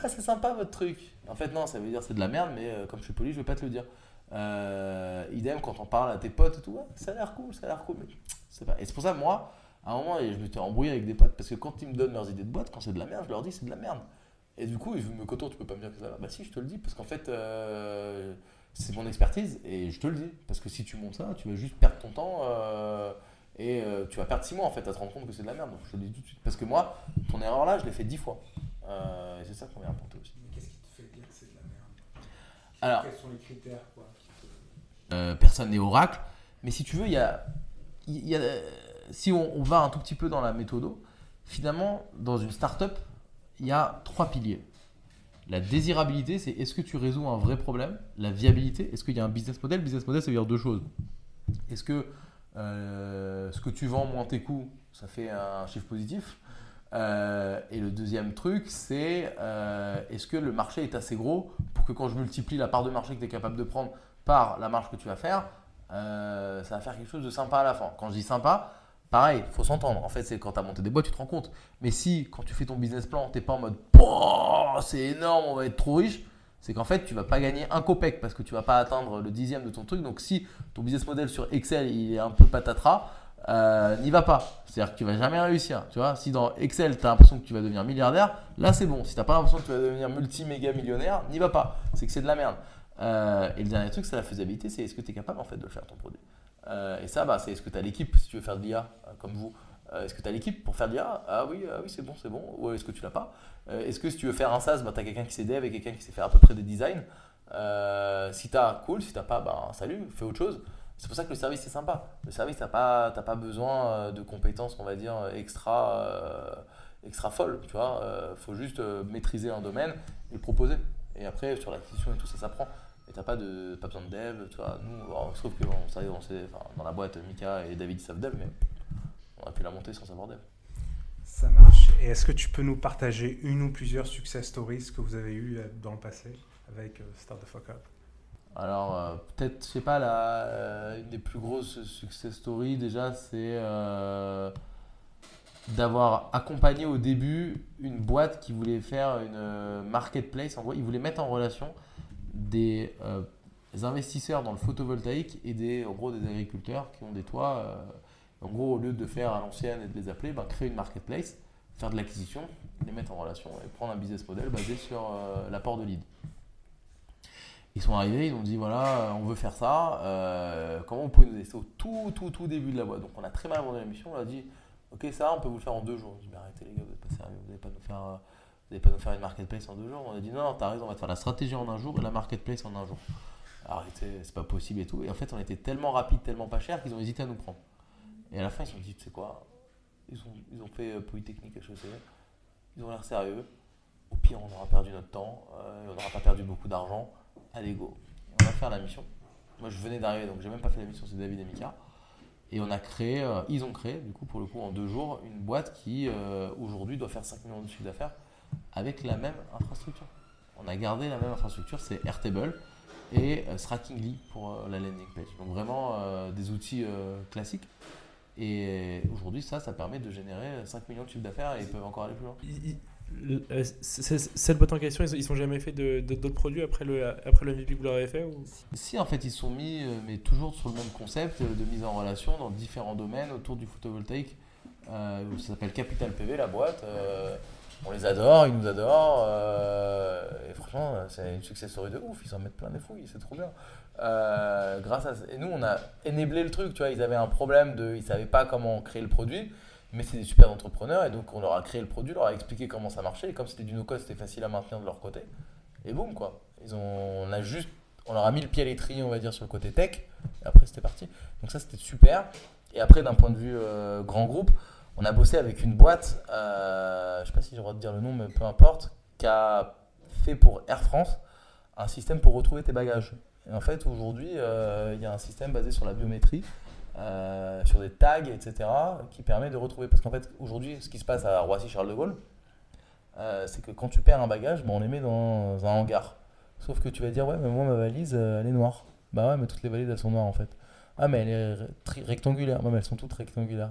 ah, c'est sympa votre truc. En fait, non, ça veut dire c'est de la merde, mais euh, comme je suis poli, je vais pas te le dire. Euh, idem quand on parle à tes potes et tout, ça a l'air cool, ça a l'air cool, mais c'est pas. Et c'est pour ça, moi, à un moment, je m'étais embrouillé avec des potes parce que quand ils me donnent leurs idées de boîte, quand c'est de la merde, je leur dis c'est de la merde. Et du coup, ils me coton, tu peux pas me dire que ça va. Bah si, je te le dis, parce qu'en fait, euh, c'est mon expertise et je te le dis. Parce que si tu montes ça, tu vas juste perdre ton temps et tu vas perdre 6 mois en fait à te rendre compte que c'est de la merde. Je te le dis tout de suite. Parce que moi, ton erreur là, je l'ai fait 10 fois. Euh, et c'est ça qu'on vient apporter aussi. Mais qu'est-ce qui te fait dire que c'est de la merde Alors, Quels sont les critères quoi, qui te- euh, personne n'est oracle. Mais si tu veux, il y a, il y a- si on, on va un tout petit peu dans la méthode, finalement, dans une start-up, il y a trois piliers. La désirabilité, c'est est-ce que tu résous un vrai problème? La viabilité, est-ce qu'il y a un business model? Business model, ça veut dire deux choses. Est-ce que euh, ce que tu vends moins tes coûts, ça fait un chiffre positif? Euh, et le deuxième truc, c'est euh, est-ce que le marché est assez gros pour que quand je multiplie la part de marché que tu es capable de prendre par la marge que tu vas faire, ça va faire quelque chose de sympa à la fin. Quand je dis sympa, pareil, il faut s'entendre. En fait, c'est quand tu as monté des boîtes, tu te rends compte. Mais si, quand tu fais ton business plan, tu n'es pas en mode c'est énorme, on va être trop riche, c'est qu'en fait, tu vas pas gagner un copec parce que tu vas pas atteindre le dixième de ton truc. Donc, si ton business model sur Excel il est un peu patatras, euh, n'y va pas. C'est-à-dire que tu vas jamais réussir. Tu vois, si dans Excel, tu as l'impression que tu vas devenir milliardaire, là c'est bon. Si tu n'as pas l'impression que tu vas devenir multi-méga millionnaire, n'y va pas. C'est que c'est de la merde. Euh, et le dernier truc, c'est la faisabilité. C'est est-ce que tu es capable en fait de faire ton produit? Euh, et ça, bah, c'est est-ce que tu as l'équipe si tu veux faire de l'IA comme vous. est-ce que tu as l'équipe pour faire de l'IA Ah oui, ah oui c'est bon, c'est bon. Ou est-ce que tu l'as pas? Est-ce que si tu veux faire un SaaS, bah, tu as quelqu'un qui sait dev et quelqu'un qui sait faire à peu près des designs? Si tu as, cool. Si tu pas, bah, salut, fais autre chose. C'est pour ça que le service c'est sympa. Le service, tu n'as pas, pas besoin euh, de compétences, on va dire, extra, euh, extra folles. Tu vois, euh, faut juste maîtriser un domaine et le proposer. Et après, sur l'acquisition et tout ça, ça prend. Et tu n'as pas, de, pas besoin de dev. Tu vois. Nous, sauf que bon, ça, on sait, dans la boîte, Mika et David savent dev, mais on a pu la monter sans savoir dev. Ça marche. Et est-ce que tu peux nous partager une ou plusieurs success stories que vous avez eues dans le passé avec Start the Fuck Up? Alors, euh, peut-être, je sais pas, la, euh, une des plus grosses success stories déjà, c'est euh, d'avoir accompagné au début une boîte qui voulait faire une marketplace. En gros, ils voulaient mettre en relation des, investisseurs dans le photovoltaïque et des, gros, agriculteurs qui ont des toits. en gros, au lieu de faire à l'ancienne et de les appeler, ben, créer une marketplace, faire de l'acquisition, les mettre en relation et prendre un business model basé sur l'apport de leads. Ils sont arrivés, ils ont dit voilà, on veut faire ça. Euh, comment vous pouvez nous aider C'est au tout, tout, tout début de la boîte. Donc on a très mal abordé la mission. On a dit ok, ça, on peut vous le faire en deux jours. On dit mais arrêtez les gars, vous n'êtes pas sérieux, vous n'allez pas nous faire. Euh, nous faire une marketplace en deux jours. On a dit non, t'as raison, on va te faire la stratégie en un jour et la marketplace en un jour. Arrêtez, c'est pas possible et tout. Et en fait, on était tellement rapide, tellement pas cher qu'ils ont hésité à nous prendre. Et à la fin, ils se sont dit, tu sais quoi ils ont, ils ont fait euh, Polytechnique HEC, ils ont l'air sérieux. Au pire, on aura perdu notre temps, on n'aura pas perdu beaucoup d'argent allez go, on va faire la mission. Moi je venais d'arriver donc j'ai même pas fait la mission, c'est David et Mika. Et on a créé, euh, ils ont créé du coup pour le coup en deux jours une boîte qui euh, aujourd'hui doit faire 5 millions de chiffre d'affaires avec la même infrastructure. On a gardé la même infrastructure, c'est Airtable et euh, Strackingly pour la landing page. Donc vraiment des outils classiques. Et aujourd'hui ça, ça permet de générer 5 millions de chiffre d'affaires et ils peuvent encore aller plus loin. Euh, cette boîte en question, ils, sont jamais fait d'autres produits après le, après le MVP que vous leur avez fait. Si, en fait, ils sont mis, euh, mais toujours sur le même concept de mise en relation dans différents domaines autour du photovoltaïque. Euh, ça s'appelle Capital PV, la boîte. on les adore, ils nous adorent. et franchement, c'est une success story de ouf. Ils en mettent plein des fouilles, c'est trop bien. grâce à, et nous, on a énéblé le truc. Tu vois, ils avaient un problème de, ils savaient pas comment créer le produit mais c'est des super entrepreneurs et donc on leur a créé le produit, leur a expliqué comment ça marchait et comme c'était du no-code, c'était facile à maintenir de leur côté. Et boum quoi. Ils ont, on a juste, on leur a mis le pied à l'étrier, on va dire, sur le côté tech et après c'était parti. Donc ça c'était super. Et après d'un point de vue euh, grand groupe, on a bossé avec une boîte, euh, je sais pas si j'ai le droit de dire le nom, mais peu importe, qui a fait pour Air France un système pour retrouver tes bagages. Et en fait aujourd'hui, euh, il y a un système basé sur la biométrie euh, sur des tags, etc., qui permet de retrouver. Parce qu'en fait, aujourd'hui, ce qui se passe à Roissy-Charles de Gaulle, euh, c'est que quand tu perds un bagage, on les met dans un hangar. Sauf que tu vas dire, ouais, mais moi, ma valise, euh, elle est noire. Bah ouais, mais toutes les valises, elles sont noires en fait. Ah, mais elle est rectangulaire. Mais elles sont toutes rectangulaires.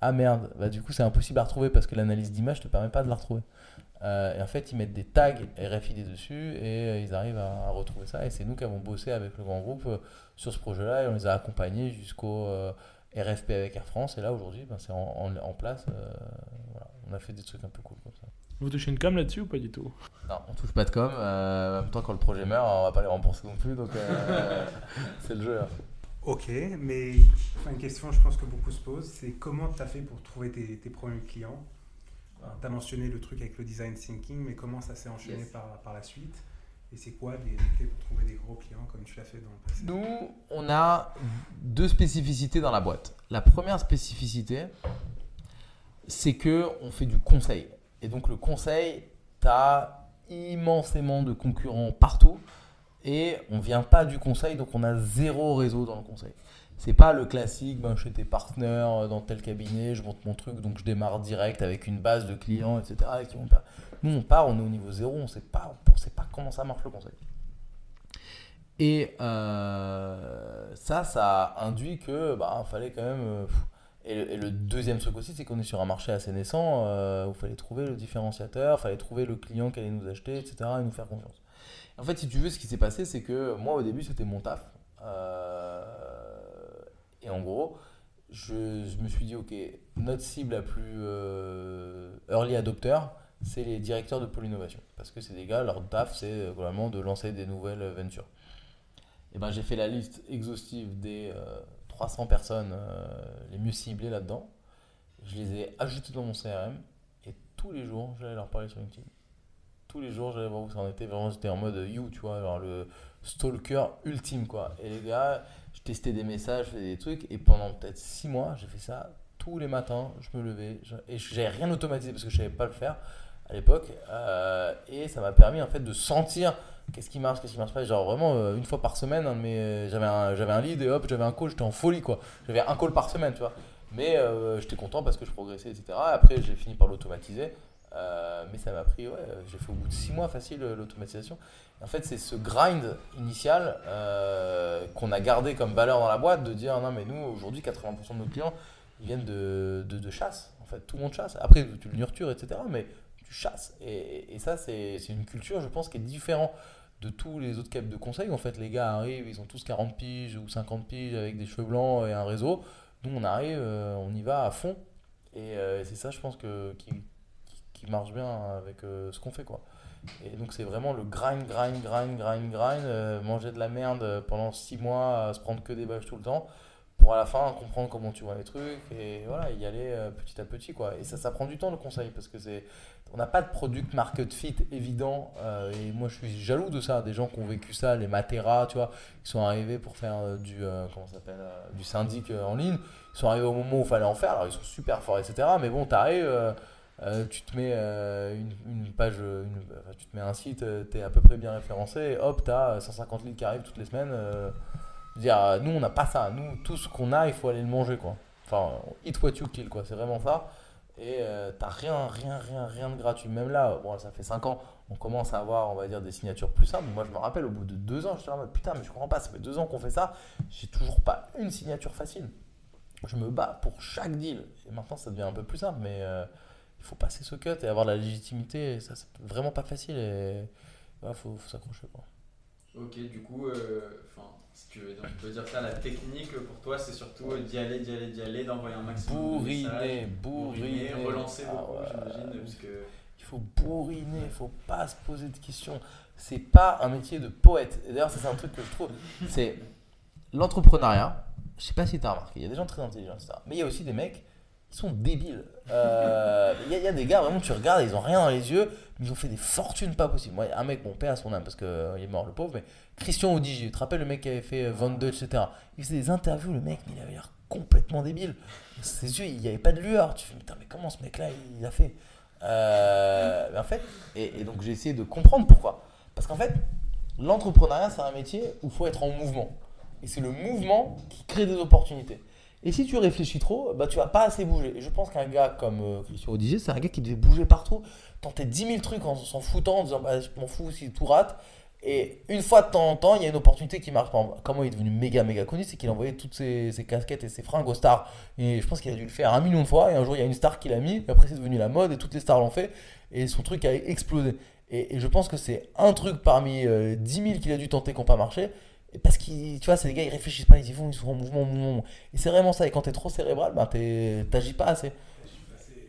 Ah merde, bah du coup, c'est impossible à retrouver parce que l'analyse d'image ne te permet pas de la retrouver. Euh, et en fait, ils mettent des tags RFID dessus et euh, ils arrivent à, retrouver ça. Et c'est nous qui avons bossé avec le grand groupe euh, sur ce projet-là et on les a accompagnés jusqu'au RFP avec Air France. Et là, aujourd'hui, ben, c'est en, place. On a fait des trucs un peu cool comme ça. Vous touchez une com là-dessus ou pas du tout? Non, on touche pas de com. en même temps, quand le projet meurt, on va pas les rembourser non plus. Donc, c'est le jeu. Hein. Ok, mais une question, je pense que beaucoup se posent, c'est comment tu as fait pour trouver tes, tes premiers clients? Tu as mentionné le truc avec le design thinking, mais comment ça s'est enchaîné par, par, la suite? Et c'est quoi les, clés pour trouver des gros clients comme tu l'as fait dans le passé? Nous, on a deux spécificités dans la boîte. La première spécificité, c'est que on fait du conseil. Et donc le conseil, tu as immensément de concurrents partout et on vient pas du conseil, donc on a zéro réseau dans le conseil. C'est pas le classique, ben, je suis tes partenaires dans tel cabinet, je monte mon truc, donc je démarre direct avec une base de clients, etc. Nous, on part, on est au niveau zéro, on sait pas, on sait pas comment ça marche le conseil. Et euh, ça, ça induit que bah, fallait quand même. euh, pff. et, le, et le deuxième truc aussi, c'est qu'on est sur un marché assez naissant euh, où il fallait trouver le différenciateur, il fallait trouver le client qui allait nous acheter, etc. et nous faire confiance. En fait, si tu veux, ce qui s'est passé, c'est que moi, au début, c'était mon taf. Euh, et en gros, je, me suis dit, OK, notre cible la plus euh, early adopter, c'est les directeurs de pôle innovation. Parce que c'est des gars, leur taf, c'est euh, vraiment de lancer des nouvelles ventures. Et ben, j'ai fait la liste exhaustive des euh, 300 personnes les mieux ciblées là-dedans. Je les ai ajoutées dans mon CRM et tous les jours, j'allais leur parler sur LinkedIn. Tous les jours, j'allais voir où ça en était. Vraiment, j'étais en mode you, tu vois, genre le stalker ultime, quoi. Et les gars, je testais des messages, je faisais des trucs, et pendant peut-être 6 mois, j'ai fait ça tous les matins. Je me levais, je- et j'avais rien automatisé parce que je savais pas le faire à l'époque. euh, et ça m'a permis en fait de sentir qu'est-ce qui marche, qu'est-ce qui marche pas. Genre vraiment euh, une fois par semaine, de mes- j'avais un, j'avais un lead et hop, j'avais un call, j'étais en folie quoi. J'avais un call par semaine, tu vois. Mais euh, j'étais content parce que je progressais, etc. Après, j'ai fini par l'automatiser. Euh, mais ça m'a pris, ouais, j'ai fait au bout de 6 mois facile euh, l'automatisation. En fait, c'est ce grind initial euh, qu'on a gardé comme valeur dans la boîte de dire non, mais nous, aujourd'hui, 80% de nos clients, ils viennent de, de, de chasse. En fait, tout le monde chasse. Après, tu le nurtures, etc. Mais tu chasses. Et, et ça, c'est une culture, je pense, qui est différente de tous les autres cabs de conseil. En fait, les gars arrivent, ils ont tous 40 piges ou 50 piges avec des cheveux blancs et un réseau. Nous, on arrive, euh, on y va à fond. Et euh, c'est ça, je pense, que, qui, qui- marche bien avec euh, ce qu'on fait, quoi. Et donc, c'est vraiment le grind, grind, grind, grind, grind. euh, manger de la merde pendant 6 mois, se prendre que des bâches tout le temps. Pour à la fin comprendre comment tu vois les trucs et voilà, y aller euh, petit à petit, quoi. Et ça, ça prend du temps, le conseil, parce que c'est on n'a pas de product market fit évident et moi je suis jaloux de ça des gens qui ont vécu ça les Matera tu vois qui sont arrivés pour faire du comment s'appelle du syndic en ligne ils sont arrivés au moment où il fallait en faire alors ils sont super forts etc mais bon t'arrives euh, euh, tu te mets euh, une, page euh, tu te mets un site tu es à peu près bien référencé et hop t'as 150 leads qui arrivent toutes les semaines euh, dire euh, nous on n'a pas ça nous tout ce qu'on a il faut aller le manger quoi enfin eat what you kill quoi c'est vraiment ça et euh, t'as rien, rien, rien, rien de gratuit. Même là, bon, ça fait 5 ans, on commence à avoir, on va dire, des signatures plus simples. Moi, je me rappelle, au bout de 2 ans, je suis en mode putain, mais je comprends pas, ça fait 2 ans qu'on fait ça, j'ai toujours pas une signature facile. Je me bats pour chaque deal. Et maintenant, ça devient un peu plus simple, mais euh, il faut passer ce cut et avoir la légitimité. Et ça, c'est vraiment pas facile et il faut, faut s'accrocher. quoi. Ok, du coup, euh, enfin, si tu veux, donc, on peut dire ça, la technique pour toi, c'est surtout euh, d'y aller, d'y aller, d'y aller, d'envoyer un maximum de Bourriner, messages, bourriner. relancer Ah beaucoup, ouais. j'imagine, parce que Il faut bourriner, il faut pas se poser de questions. C'est pas un métier de poète. D'ailleurs, c'est un truc que je trouve. C'est l'entrepreneuriat. Je sais pas si tu as remarqué, il y a des gens très intelligents, etc. Mais il y a aussi des mecs qui sont débiles. Euh, Il y, a- il y a des gars, vraiment, tu regardes, ils ont rien dans les yeux, ils ont fait des fortunes pas possibles. Moi, un mec, bon, paix à son âme, parce qu'il est mort, le pauvre, mais Christian Audigier, tu te rappelles le mec qui avait fait euh, Von Dutch, etc. Il faisait des interviews, le mec, mais il avait l'air complètement débile. Ses yeux, il n'y avait pas de lueur. Tu fais, putain, mais comment ce mec-là, il a fait? Euh, mais en fait, et, et donc j'ai essayé de comprendre pourquoi. Parce qu'en fait, l'entrepreneuriat, c'est un métier où il faut être en mouvement. Et c'est le mouvement qui crée des opportunités. Et si tu réfléchis trop, bah, tu vas pas assez bouger. Et je pense qu'un gars comme euh, c'est un gars qui devait bouger partout, tenter 10 000 trucs en s'en foutant, en disant bah, je m'en fous si tout rate. Et une fois de temps en temps, il y a une opportunité qui marche. Comment il est devenu méga méga connu, c'est qu'il envoyait toutes ses, casquettes et ses fringues aux stars. Et je pense qu'il a dû le faire un million de fois. Et un jour, il y a une star qui l'a mis. Et après, c'est devenu la mode et toutes les stars l'ont fait. Et son truc a explosé. Et, et je pense que c'est un truc parmi euh, 10 000 qu'il a dû tenter qui n'ont pas marché. Parce qu'ils, tu vois, c'est des gars, ils réfléchissent pas, ils y vont, ils sont en mouvement, en mouvement. Et c'est vraiment ça. Et quand t'es trop cérébral, t'es- t'agis pas assez.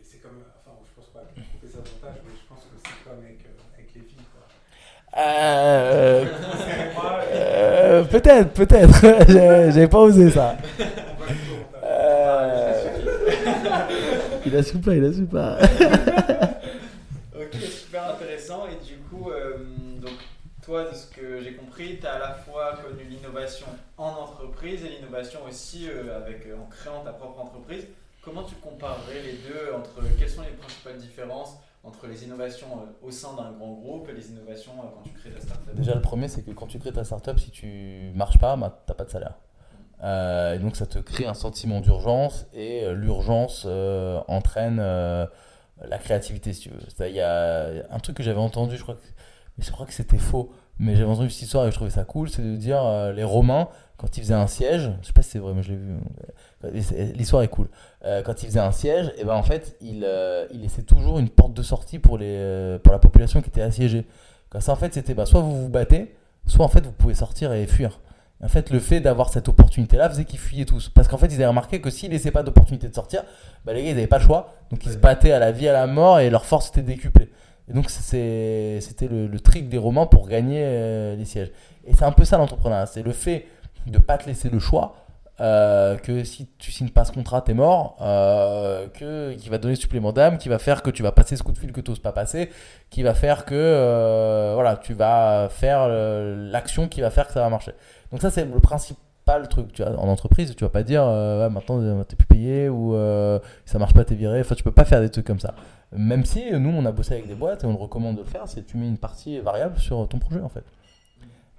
C'est comme. Enfin, je pense pas couper ça au montage, mais je pense que c'est comme avec, euh, avec les filles. Quoi. Euh, Cérébral, euh, peut-être, peut-être. J'ai- J'avais pas osé ça. Euh, Il a su pas, il a su pas. Ok, super intéressant. Et du coup, euh, toi, de ce que j'ai compris, tu as à la fois connu l'innovation en entreprise et l'innovation aussi euh, avec, euh, en créant ta propre entreprise. Comment tu comparerais les deux entre quelles sont les principales différences entre les innovations euh, au sein d'un grand groupe et les innovations quand tu crées ta startup? Déjà, le premier, c'est que quand tu crées ta startup, si tu marches pas, bah, t'as pas de salaire. Et donc, ça te crée un sentiment d'urgence et l'urgence entraîne la créativité, si tu veux. Il y a un truc que j'avais entendu, je crois que, mais je crois que c'était faux, mais j'avais entendu cette histoire et je trouvais ça cool, c'est de dire euh, les Romains, quand ils faisaient un siège, je sais pas si c'est vrai, mais je l'ai vu, euh, l'histoire est cool. Euh, quand ils faisaient un siège, et ben en fait, ils, euh, ils laissaient toujours une porte de sortie pour, les, pour la population qui était assiégée. Comme ça, en fait, c'était bah, soit vous vous battez, soit en fait vous pouvez sortir et fuir. En fait, le fait d'avoir cette opportunité-là faisait qu'ils fuyaient tous. Parce qu'en fait, ils avaient remarqué que s'ils laissaient pas d'opportunité de sortir, bah, les gars, ils n'avaient pas le choix. Donc, ils se battaient à la vie, à la mort, et leur force était décuplée. Et donc, c'était le, le trick des Romains pour gagner euh, les sièges. Et c'est un peu ça l'entrepreneuriat. C'est le fait de pas te laisser le choix. euh, que si tu signes pas ce contrat, t'es mort, euh, que, qui va donner supplément d'âme, qui va faire que tu vas passer ce coup de fil que tu n'oses pas passer, qui va faire que euh, voilà, tu vas faire l'action qui va faire que ça va marcher. Donc ça c'est le principal truc, tu vois, en entreprise, tu vas pas dire Ouais, maintenant t'es plus payé ou euh, ça marche pas t'es viré, enfin tu peux pas faire des trucs comme ça. Même si nous on a bossé avec des boîtes et on le recommande de le faire, c'est tu mets une partie variable sur ton projet en fait.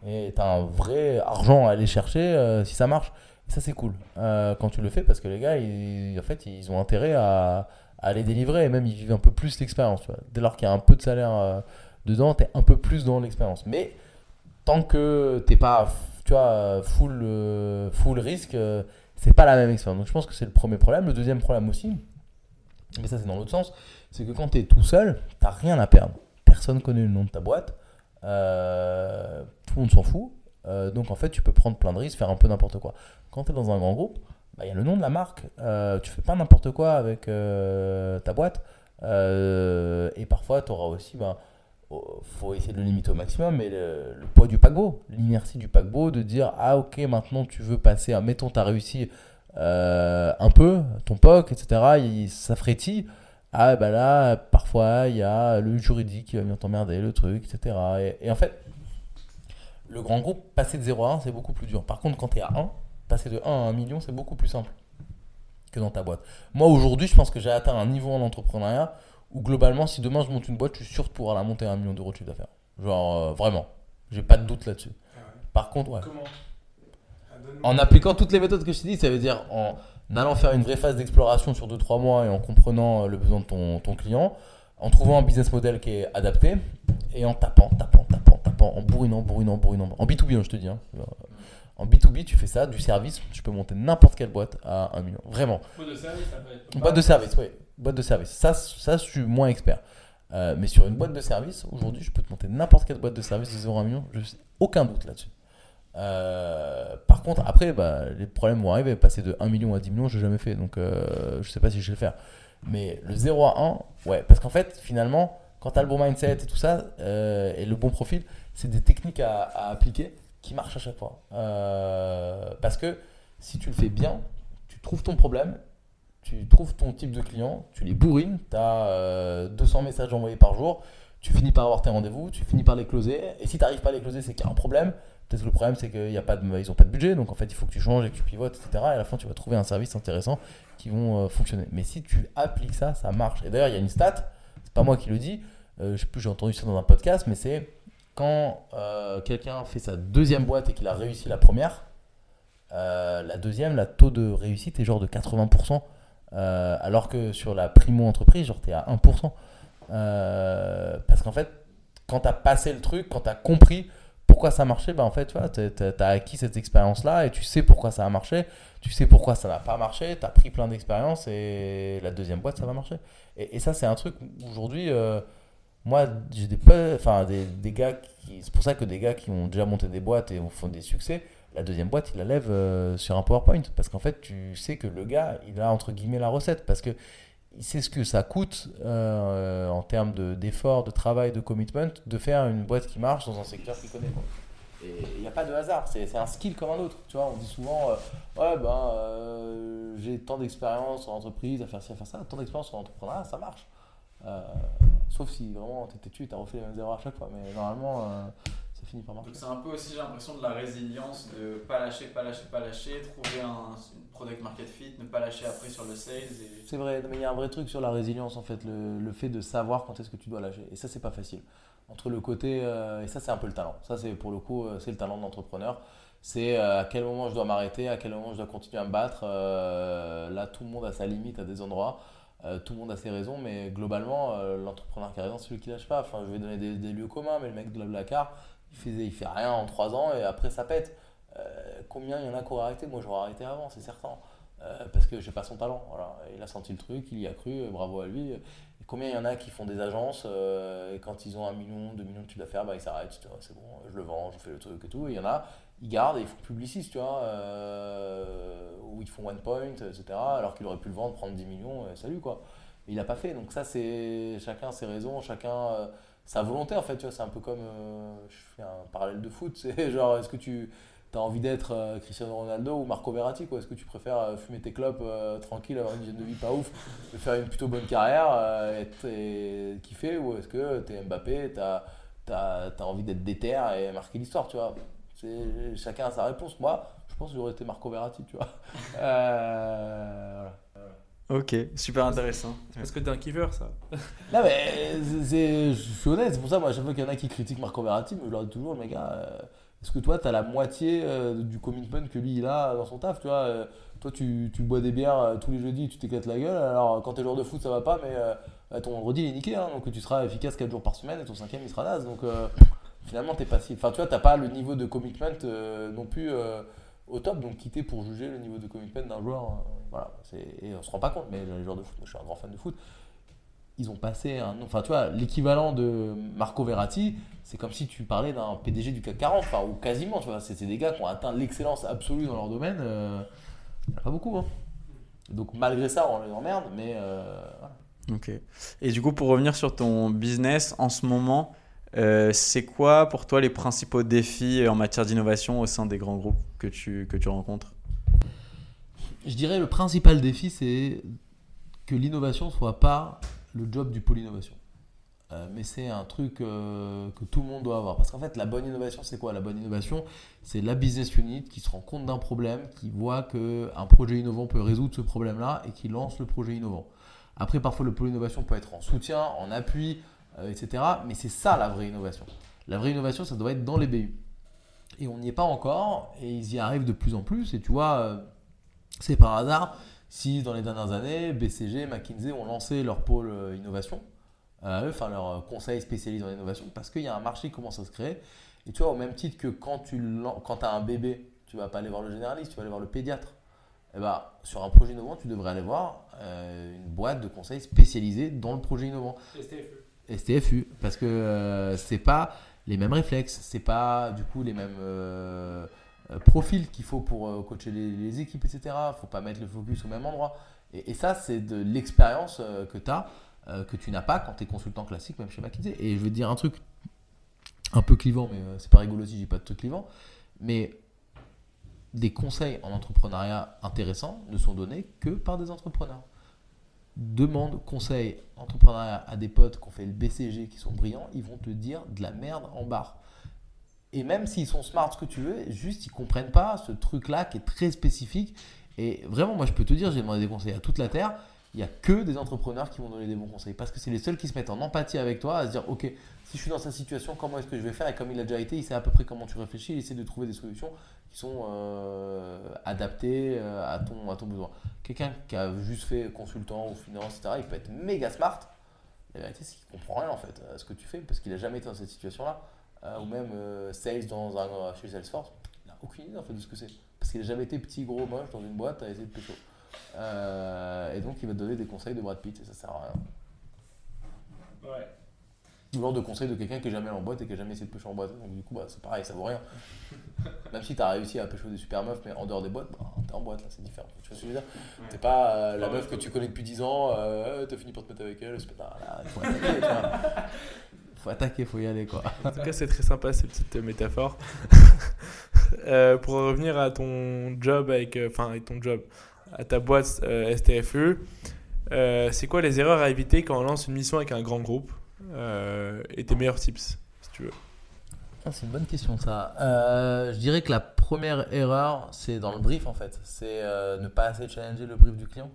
Et tu as un vrai argent à aller chercher euh, si ça marche. Et ça c'est cool euh, quand tu le fais parce que les gars ils, en fait ils ont intérêt à, à aller délivrer et même ils vivent un peu plus l'expérience. Dès lors qu'il y a un peu de salaire euh, dedans, tu es un peu plus dans l'expérience. Mais tant que t'es pas tu vois, full, full risque, c'est pas la même expérience. Donc je pense que c'est le premier problème. Le deuxième problème aussi, mais ça c'est dans l'autre sens, c'est que quand tu es tout seul, t'as rien à perdre. Personne connaît le nom de ta boîte, euh, tout le monde s'en fout. Euh, donc en fait, tu peux prendre plein de risques, faire un peu n'importe quoi. Quand tu es dans un grand groupe, bah, il y a le nom de la marque. Euh, tu fais pas n'importe quoi avec ta boîte. Et parfois, tu auras aussi, oh, faut essayer de le limiter au maximum, mais le, poids du paquebot, l'inertie du paquebot, de dire ah ok, maintenant tu veux passer, à, mettons, tu as réussi un peu, ton POC, etc., il, ça. Ah bah là, parfois, il y a le juridique qui va venir t'emmerder, le truc, etc. Et, et en fait, le grand groupe, passer de 0 à 1, c'est beaucoup plus dur. Par contre, quand tu es à 1, passer de 1 à 1 million, c'est beaucoup plus simple que dans ta boîte. Moi, aujourd'hui, je pense que j'ai atteint un niveau en entrepreneuriat où, globalement, si demain je monte une boîte, je suis sûr de pouvoir la monter à 1 million d'euros de chiffre d'affaires. Genre, euh, vraiment. J'ai pas de doute là-dessus. Par contre, ouais. Comment? En appliquant toutes les méthodes que je t'ai dit, ça veut dire en allant faire une vraie phase d'exploration sur 2-3 mois et en comprenant euh, le besoin de ton, ton client, en trouvant un business model qui est adapté et en tapant, tapant, tapant, tapant, en bourrinant, bourrinant, bourrinant. En B2B, hein, je te dis. hein. En B2B, tu fais ça, du service, tu peux monter n'importe quelle boîte à 1 million. Vraiment. Boîte de service, ça peut être. Boîte de service, oui. Boîte de service. Ça, ça je suis moins expert. Euh, mais sur une boîte de service, aujourd'hui, je peux te monter n'importe quelle boîte de service de 0 à 1 million. Je sais aucun doute là-dessus. Euh, par contre, après, bah, les problèmes vont arriver. Passer de 1 million à 10 millions, je n'ai jamais fait. Donc, euh, je sais pas si je vais le faire. Mais le 0 à 1, ouais. Parce qu'en fait, finalement, quand tu as le bon mindset et tout ça, euh, et le bon profil, c'est des techniques à, à appliquer qui marchent à chaque fois. Euh, parce que si tu le fais bien, tu trouves ton problème, tu trouves ton type de client, tu les bourrines, tu as 200 messages envoyés par jour, tu finis par avoir tes rendez-vous, tu finis par les closer, et si tu n'arrives pas à les closer, c'est qu'il y a un problème. Peut-être le problème, c'est qu'ils n'ont pas, de, budget, donc en fait, il faut que tu changes et que tu pivotes, etc. Et à la fin, tu vas trouver un service intéressant qui vont euh, fonctionner. Mais si tu appliques ça, ça marche. Et d'ailleurs, il y a une stat, c'est pas moi qui le dis, euh, je sais plus, j'ai entendu ça dans un podcast, mais c'est quand euh, quelqu'un fait sa deuxième boîte et qu'il a réussi la première, euh, la deuxième, la taux de réussite est genre de 80%, euh, alors que sur la primo-entreprise, genre t'es à 1%. Euh, parce qu'en fait, quand tu as passé le truc, quand tu as compris pourquoi ça marchait, bah en fait, tu vois, as acquis cette expérience-là et tu sais pourquoi ça a marché, tu sais pourquoi ça n'a pas marché, tu as pris plein d'expériences et la deuxième boîte, ça va marcher. Et, et ça, c'est un truc aujourd'hui, euh, moi, j'ai des, enfin, des, des gars qui. C'est pour ça que des gars qui ont déjà monté des boîtes et font des succès, la deuxième boîte, il la lève euh, sur un PowerPoint. Parce qu'en fait, tu sais que le gars, il a entre guillemets la recette. Parce que sait ce que ça coûte euh, en termes d'effort, de, travail, de commitment, de faire une boîte qui marche dans un secteur qu'il connaît. Et il n'y a pas de hasard, c'est un skill comme un autre. Tu vois, on dit souvent, euh, ouais, ben, euh, j'ai tant d'expérience en entreprise, à faire ci, à faire ça, tant d'expérience en entrepreneuriat, ça marche. Sauf si vraiment t'es têtu t'as refait les mêmes erreurs à chaque fois. Mais normalement, finit par marcher. Donc c'est un peu aussi, j'ai l'impression, de la résilience de pas lâcher, pas lâcher, pas lâcher, trouver un une product market fit, ne pas lâcher après sur le sales. Et... C'est vrai, mais il y a un vrai truc sur la résilience en fait, le, le fait de savoir quand est-ce que tu dois lâcher. Et ça, c'est pas facile. Entre le côté, euh, et ça, c'est un peu le talent. Ça, c'est pour le coup, euh, c'est le talent de l'entrepreneur. C'est euh, à quel moment je dois m'arrêter, à quel moment je dois continuer à me battre. Euh, là, tout le monde a sa limite à des endroits. Euh, tout le monde a ses raisons, mais globalement, euh, l'entrepreneur qui a raison, c'est celui qui lâche pas. Enfin, je vais donner des, des lieux communs, mais le mec de la Blacar, il, faisait, il fait rien en 3 ans et après ça pète. Euh, combien il y en a qui auraient arrêté? Moi, j'aurais arrêté avant, c'est certain. Euh, parce que j'ai pas son talent. Il a senti le truc, il y a cru, euh, bravo à lui. Combien il y en a qui font des agences et quand ils ont un million, deux millions de chiffre d'affaires, bah, ils s'arrêtent. vois, C'est bon, je le vends, je fais le truc et tout. Il y en a, ils gardent et ils font publiciste, tu vois, ou ils font one point, etc. Alors qu'il aurait pu le vendre, prendre 10 millions, et salut quoi. Il a pas fait. Donc ça, c'est chacun ses raisons, chacun sa volonté en fait. Tu vois, c'est un peu comme, euh, je fais un parallèle de foot. C'est genre, est-ce que tu as envie d'être euh, Cristiano Ronaldo ou Marco Verratti quoi? Est-ce que tu préfères euh, fumer tes clopes tranquille, avoir une hygiène de vie pas ouf, faire une plutôt bonne carrière, être, et kiffer, ou est-ce que tu es Mbappé, tu as, envie d'être déter et marquer l'histoire, tu vois? Chacun a sa réponse. Moi, je pense que j'aurais été Marco Verratti, tu vois? Voilà. Ok, super intéressant. Parce que t'es un kiffeur, ça. Non mais c'est- c'est- je suis honnête, c'est pour ça moi à chaque fois qu'il y en a qui critiquent Marco Verratti, mais je leur dis toujours mais gars, euh, est-ce que toi tu as la moitié euh, du commitment que lui il a dans son taf, tu vois euh, Toi tu, tu bois des bières euh, tous les jeudis, tu t'éclates la gueule, alors quand t'es joueur de foot ça va pas, mais euh, ton vendredi il est niqué, hein, donc tu seras efficace 4 jours par semaine et ton cinquième il sera naze, donc euh, finalement t'es passif. Enfin tu vois, t'as pas le niveau de commitment euh, non plus euh, au top, donc quitter pour juger le niveau de commitment d'un joueur, euh, voilà, et on se rend pas compte, mais les joueurs de foot, moi je suis un grand fan de foot, ils ont passé un enfin tu vois l'équivalent de Marco Verratti c'est comme si tu parlais d'un PDG du CAC 40 enfin ou quasiment tu vois c'est c'est des gars qui ont atteint l'excellence absolue dans leur domaine euh, n'y en a pas beaucoup hein. donc malgré ça on les emmerde mais euh, voilà. Ok. Et du coup, pour revenir sur ton business, en ce moment, euh, c'est quoi pour toi les principaux défis en matière d'innovation au sein des grands groupes que tu, que tu rencontres? Je dirais le principal défi c'est que l'innovation soit pas le job du pôle innovation Euh, mais c'est un truc euh, que tout le monde doit avoir. Parce qu'en fait, la bonne innovation, c'est quoi? La bonne innovation, c'est la business unit qui se rend compte d'un problème, qui voit qu'un projet innovant peut résoudre ce problème-là et qui lance le projet innovant. Après, parfois, le pôle innovation peut être en soutien, en appui, euh, etc. Mais c'est ça la vraie innovation. La vraie innovation, ça doit être dans les BU. Et on n'y est pas encore, et ils y arrivent de plus en plus. Et tu vois, euh, c'est par hasard si dans les dernières années, BCG, McKinsey ont lancé leur pôle euh, innovation, enfin leur conseil spécialisé en innovation, parce qu'il y a un marché qui commence à se créer. Et tu vois, au même titre que quand tu quand as un bébé, tu vas pas aller voir le généraliste, tu vas aller voir le pédiatre. Et ben, sur un projet innovant, tu devrais aller voir une boîte de conseil spécialisée dans le projet innovant. STFU parce que euh, c'est pas les mêmes réflexes, c'est pas du coup les mêmes euh, euh, profils qu'il faut pour euh, coacher les, équipes, etc. Faut pas mettre le focus au même endroit. Et, ça, c'est de l'expérience que tu as, que tu n'as pas quand tu es consultant classique, même chez McKinsey. Et je vais dire un truc un peu clivant, mais c'est pas rigolo si j'ai pas de truc clivant. Mais des conseils en entrepreneuriat intéressants ne sont donnés que par des entrepreneurs demande conseil entrepreneuriat à des potes qui ont fait le BCG, qui sont brillants, ils vont te dire de la merde en barre. Et même s'ils sont smart, ce que tu veux, juste ils comprennent pas ce truc-là qui est très spécifique. Et vraiment, moi je peux te dire, j'ai demandé des conseils à toute la Terre, il n'y a que des entrepreneurs qui vont donner des bons conseils. Parce que c'est les seuls qui se mettent en empathie avec toi, à se dire, ok, si je suis dans sa situation, comment est-ce que je vais faire? Et comme il a déjà été, il sait à peu près comment tu réfléchis, il essaie de trouver des solutions qui sont euh, adaptées euh, à, ton, à ton besoin. Quelqu'un qui a juste fait consultant ou finance, etc., il peut être méga smart. La vérité, c'est qu'il comprend rien en fait à ce que tu fais parce qu'il a jamais été dans cette situation-là. Euh, ou même sales dans un, chez Salesforce, il n'a aucune idée en fait de ce que c'est. Parce qu'il a jamais été petit, gros, moche dans une boîte à essayer de pécho. Et donc il va te donner des conseils de Brad Pitt et ça sert à rien. Ouais. Ou alors de conseils de quelqu'un qui est jamais allé en boîte et qui a jamais essayé de pêcher en boîte. Donc du coup, bah, c'est pareil, ça vaut rien. Même si tu as réussi à pêcher des super meufs, mais en dehors des boîtes, bah, t'es en boîte là, c'est différent. Tu vois ce que je veux dire? T'es pas euh, la meuf que tu connais depuis 10 ans, euh, t'as fini par te mettre avec elle, c'est pas. Là, il faut attaquer, tu vois. Faut attaquer, faut y aller quoi. En tout cas, c'est très sympa ces petites métaphores. Euh, pour revenir à ton job avec, euh, enfin, avec ton job, à ta boîte euh, STFE, euh, c'est quoi les erreurs à éviter quand on lance une mission avec un grand groupe? euh, et tes meilleurs tips, si tu veux Ah, c'est une bonne question ça. Euh, je dirais que la première erreur, c'est dans le brief en fait. C'est euh, ne pas assez challenger le brief du client.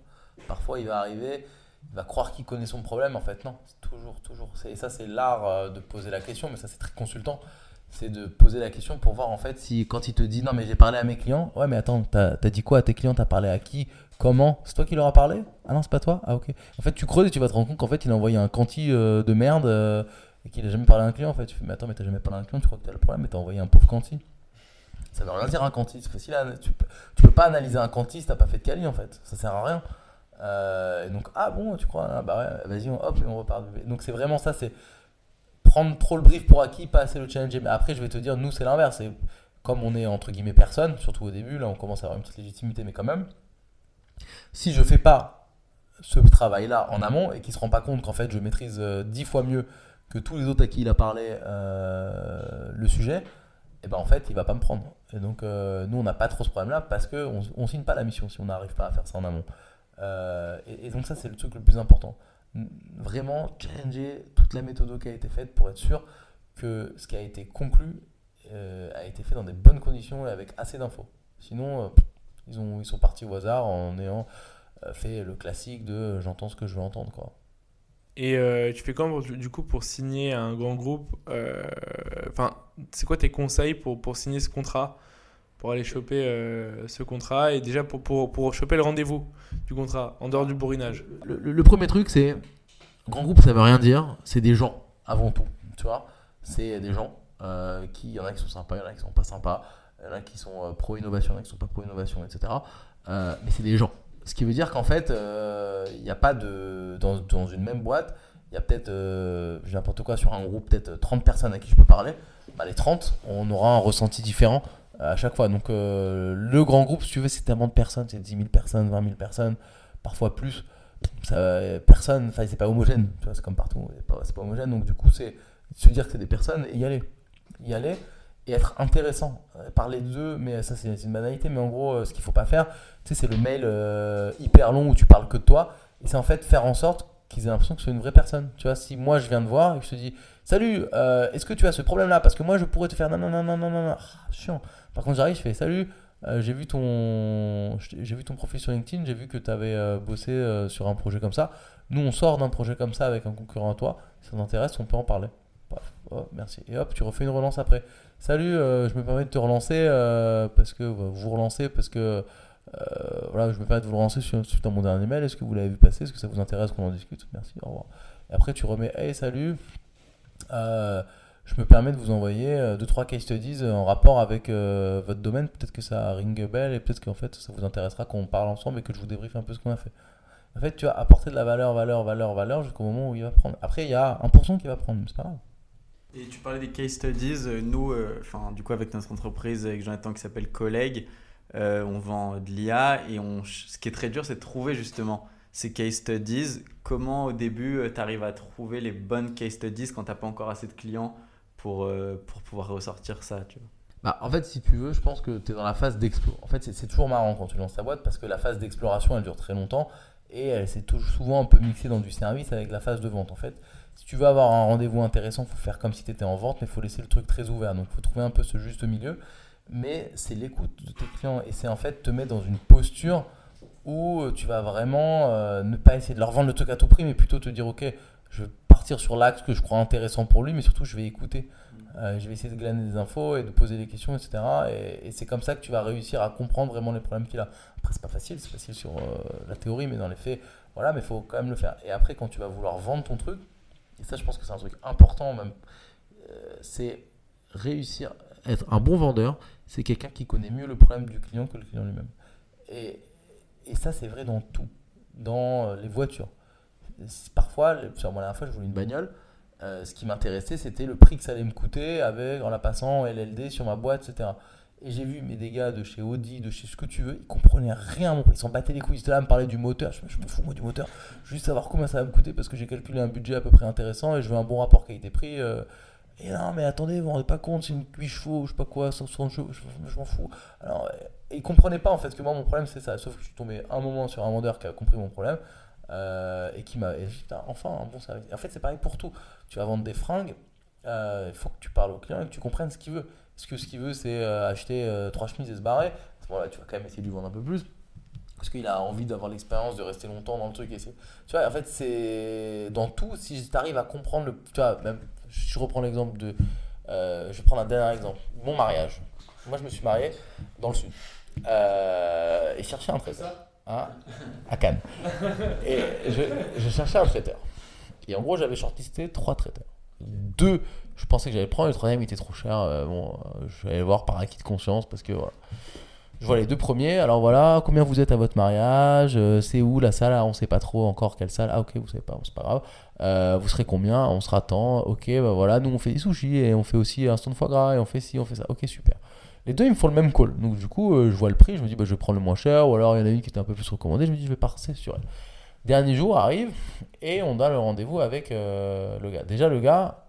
Parfois, il va arriver, il va croire qu'il connaît son problème. En fait, non. Toujours, toujours. Et ça, c'est l'art euh, de poser la question, mais ça, c'est très consultant. C'est de poser la question pour voir en fait si quand il te dit non, mais j'ai parlé à mes clients. Ouais, mais attends, t'as as dit quoi à tes clients? T'as parlé à qui? Comment C'est toi qui leur as parlé Ah non, c'est pas toi Ah ok. En fait, tu creuses et tu vas te rendre compte qu'en fait, il a envoyé un quanti de merde et qu'il a jamais parlé à un client en fait. Tu fais, mais attends, mais t'as jamais parlé à un client, tu crois que t'as le problème, mais t'as envoyé un pauvre quanti. Ça veut rien dire un quanti, c'est facile à, tu, tu peux pas analyser un quanti si t'as pas fait de quali en fait, ça sert à rien. Euh, et donc, ah bon, tu crois, ah, bah ouais, vas-y, hop, et on repart. Donc c'est vraiment ça, c'est prendre trop le brief pour acquis, pas assez le challenger. Mais après, je vais te dire, nous, c'est l'inverse. Comme on est entre guillemets personne, surtout au début, là, on commence à avoir une petite légitimité, mais quand même. Si je fais pas ce travail-là en amont et qu'il se rend pas compte qu'en fait, je maîtrise euh, dix fois mieux que tous les autres à qui il a parlé euh, le sujet, et eh ben en fait, il va pas me prendre. Et donc, euh, nous, on n'a pas trop ce problème-là parce qu'on ne signe pas la mission si on n'arrive pas à faire ça en amont. Et, donc, ça, c'est le truc le plus important. Vraiment, challenger toute la méthode qui a été faite pour être sûr que ce qui a été conclu a été fait dans des bonnes conditions et avec assez d'infos. Sinon, ils, ont, ils sont partis au hasard en ayant fait le classique de j'entends ce que je veux entendre. Quoi. Et euh, tu fais comment du coup pour signer un grand groupe euh, Enfin, c'est quoi tes conseils pour, pour signer ce contrat? Pour aller choper euh, ce contrat et déjà pour, pour, pour choper le rendez-vous du contrat en dehors du bourrinage? Le, premier truc, c'est grand groupe, ça veut rien dire. C'est des gens avant tout. Tu vois C'est des gens qui, il y en a qui sont sympas, il y en a qui sont pas sympas, il y en a qui sont pro-innovation, il y en a qui sont pas pro-innovation, etc. mais c'est des gens. Ce qui veut dire qu'en fait, il euh, n'y a pas de. Dans, une même boîte, il y a peut-être, euh, n'importe quoi, sur un groupe, peut-être 30 personnes à qui je peux parler. Bah, les 30, on aura un ressenti différent à chaque fois. Donc, euh, le grand groupe, si tu veux, c'est tellement de personnes, c'est 10 000 personnes, 20 000 personnes, parfois plus. Personne, enfin, c'est pas homogène, c'est comme partout, c'est pas, pas homogène. Donc, du coup, c'est se dire que c'est des personnes et y aller. Y aller et être intéressant. Euh, parler d'eux, mais ça c'est une banalité, mais en gros, euh, ce qu'il faut pas faire, tu sais, c'est le mail euh, hyper long où tu parles que de toi, et c'est en fait faire en sorte qu'ils aient l'impression que c'est une vraie personne. Tu vois, si moi je viens de voir et que je te dis, salut, est-ce que tu as ce problème-là? Parce que moi je pourrais te faire non, non, non, non, non, non, ah, chiant. Par contre, j'arrive, je fais, salut, j'ai vu ton j'ai vu ton profil sur LinkedIn, j'ai vu que tu avais bossé sur un projet comme ça. Nous, on sort d'un projet comme ça avec un concurrent à toi. Si ça t'intéresse, on peut en parler. Oh, merci. Et hop, tu refais une relance après. Salut, euh, je me permets de te relancer euh, parce que vous relancez parce que euh, voilà, je me permets de vous relancer suite à mon dernier mail. Est-ce que vous l'avez vu passer? Est-ce que ça vous intéresse qu'on en discute? Merci, au revoir. Et après, tu remets Hey, salut. je me permets de vous envoyer 2-3 case studies en rapport avec votre domaine. Peut-être que ça ring bell et peut-être qu'en fait ça vous intéressera qu'on parle ensemble et que je vous débriefe un peu ce qu'on a fait. En fait, tu vas apporter de la valeur, valeur, valeur, valeur jusqu'au moment où il va prendre. Après, il y a 1% qui va prendre, c'est pas grave. Et tu parlais des case studies. Euh, nous, euh, du coup, avec notre entreprise, avec Jonathan qui s'appelle Collègue, euh, on vend de l'IA et on, ce qui est très dur, c'est de trouver justement ces case studies. Comment au début, tu arrives à trouver les bonnes case studies quand tu n'as pas encore assez de clients pour, pour pouvoir ressortir ça tu vois? Bah, en fait, si tu veux, je pense que tu es dans la phase d'exploration. En fait, c'est toujours marrant quand tu lances ta boîte parce que la phase d'exploration, elle dure très longtemps et elle s'est souvent un peu mixée dans du service avec la phase de vente. En fait, si tu veux avoir un rendez-vous intéressant, il faut faire comme si tu étais en vente, mais il faut laisser le truc très ouvert. Donc il faut trouver un peu ce juste milieu. Mais c'est l'écoute de tes clients et c'est en fait te mettre dans une posture où tu vas vraiment euh, ne pas essayer de leur vendre le truc à tout prix, mais plutôt te dire ok, je vais partir sur l'axe que je crois intéressant pour lui, mais surtout je vais écouter. Euh, je vais essayer de glaner des infos et de poser des questions, etc. Et, c'est comme ça que tu vas réussir à comprendre vraiment les problèmes qu'il a. Après, c'est pas facile, c'est facile sur euh, la théorie, mais dans les faits, voilà, mais il faut quand même le faire. Et après, quand tu vas vouloir vendre ton truc, et ça je pense que c'est un truc important même, euh, c'est réussir, être un bon vendeur, c'est quelqu'un qui connaît mieux le problème du client que le client lui-même. Et, et, ça c'est vrai dans tout, dans euh, les voitures. Parfois, moi la dernière fois je voulais une bagnole, euh, ce qui m'intéressait c'était le prix que ça allait me coûter avec, en la passant en LLD sur ma boîte, etc. Et j'ai vu mes dégâts de chez Audi, de chez ce que tu veux, ils comprenaient rien. Ils s'en battaient les couilles. Ils étaient là me parler du moteur. Je, me fous moi du moteur. Juste savoir combien ça va me coûter parce que j'ai calculé un budget à peu près intéressant et je veux un bon rapport qualité-prix. Euh. et non, mais attendez, vous vous rendez pas compte, c'est une 8 chevaux, je sais pas quoi, 160 chevaux, je, m'en fous. Alors, et ils comprenaient pas en fait que moi mon problème c'est ça. Sauf que je suis tombé un moment sur un vendeur qui a compris mon problème euh, et qui m'a. Enfin, un bon service. En fait, c'est pareil pour tout. Tu vas vendre des fringues. euh, il faut que tu parles au client et que tu comprennes ce qu'il veut. Est-ce que ce qu'il veut, c'est euh, acheter euh, trois chemises et se barrer À ce moment-là, tu vas quand même essayer de lui vendre un peu plus. Parce qu'il a envie d'avoir l'expérience, de rester longtemps dans le truc. Et tu vois, en fait, c'est dans tout, si tu arrives à comprendre le. Tu vois, même, je reprends l'exemple de. euh, je vais prendre un dernier exemple. Mon mariage. Moi, je me suis marié dans le sud. Euh, et cherchais un traiteur. À, à Cannes. Et je, je cherchais un traiteur. Et en gros, j'avais shortlisté trois traiteurs. Deux, je pensais que j'allais prendre. Le troisième, il était trop cher. Euh, bon, euh, je vais aller voir par acquis de conscience parce que voilà. Je vois les deux premiers. Alors voilà, combien vous êtes à votre mariage Euh, C'est où la salle Ah, On sait pas trop encore quelle salle. Ah ok, vous savez pas, c'est pas grave. Vous serez combien On sera tant. Ok, bah voilà, nous on fait des sushis et on fait aussi un stand de foie gras et on fait ci, on fait ça. Ok, super. Les deux, ils me font le même call. Donc du coup, je vois le prix, je me dis, bah, je vais prendre le moins cher. Ou alors il y en a une qui était un peu plus recommandée. Je me dis, je vais passer sur elle. Dernier jour arrive et on a le rendez-vous avec le gars. Déjà, le gars,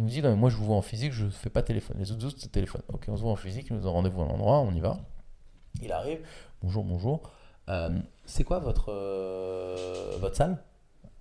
il me dit, mais moi je vous vois en physique, je ne fais pas téléphone. Les autres, c'est téléphone. Ok, on se voit en physique, il nous donne rendez-vous à un endroit, on y va. Il arrive, bonjour, bonjour. Euh, c'est quoi votre, euh, votre salle?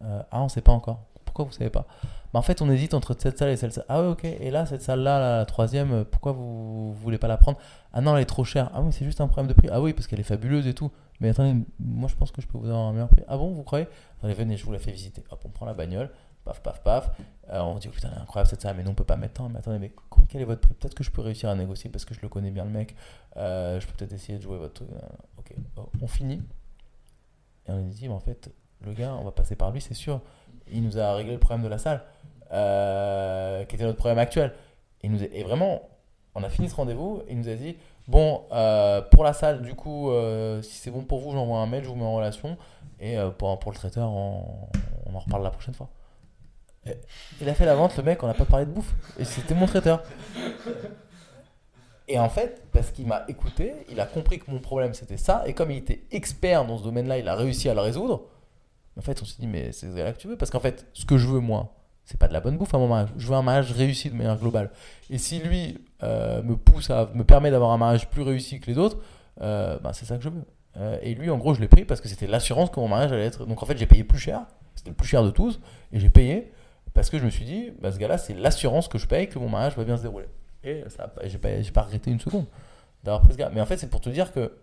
Euh, Ah, on ne sait pas encore. Pourquoi vous ne savez pas? Bah, En fait, on hésite entre cette salle et celle-là. Ah ouais, ok. Et là, cette salle-là, la troisième, pourquoi vous ne voulez pas la prendre? Ah non, elle est trop chère. Ah oui, c'est juste un problème de prix. Ah oui, parce qu'elle est fabuleuse et tout. Mais attendez, moi je pense que je peux vous avoir un meilleur prix. Ah bon, vous croyez? Allez, venez, je vous la fais visiter. Hop, on prend la bagnole. Paf, paf, paf. Euh, on dit, oh, putain, incroyable cette salle, mais non, on peut pas mettre tant. Mais attendez, mais qu- quel est votre prix? Peut-être que je peux réussir à négocier parce que je le connais bien, le mec. Euh, je peux peut-être essayer de jouer votre truc. Euh, Ok, on finit. Et on dit, en fait, le gars, on va passer par lui, c'est sûr. Il nous a réglé le problème de la salle, qui était notre problème actuel. Et vraiment, on a fini ce rendez-vous. Il nous a dit, bon, pour la salle, du coup, si c'est bon pour vous, j'envoie un mail, je vous mets en relation. Et pour, le traiteur, on en reparle la prochaine fois. Il a fait la vente, le mec, on n'a pas parlé de bouffe. Et c'était mon traiteur. Et en fait, parce qu'il m'a écouté, il a compris que mon problème c'était ça. Et comme il était expert dans ce domaine-là, il a réussi à le résoudre. En fait, on s'est dit, mais c'est là que tu veux. Parce qu'en fait, ce que je veux, moi, c'est pas de la bonne bouffe à mon mariage. Je veux un mariage réussi de manière globale. Et si lui euh, me pousse à, me permet d'avoir un mariage plus réussi que les autres, euh, ben, c'est ça que je veux. Euh, et lui, en gros, je l'ai pris parce que c'était l'assurance que mon mariage allait être. Donc en fait, j'ai payé plus cher. C'était le plus cher de tous. Et j'ai payé parce que je me suis dit, bah, ce gars-là, c'est l'assurance que je paye que mon mariage va bien se dérouler. Et ça, j'ai pas, pas regretté une seconde d'avoir pris ce gars. Mais en fait, c'est pour te dire que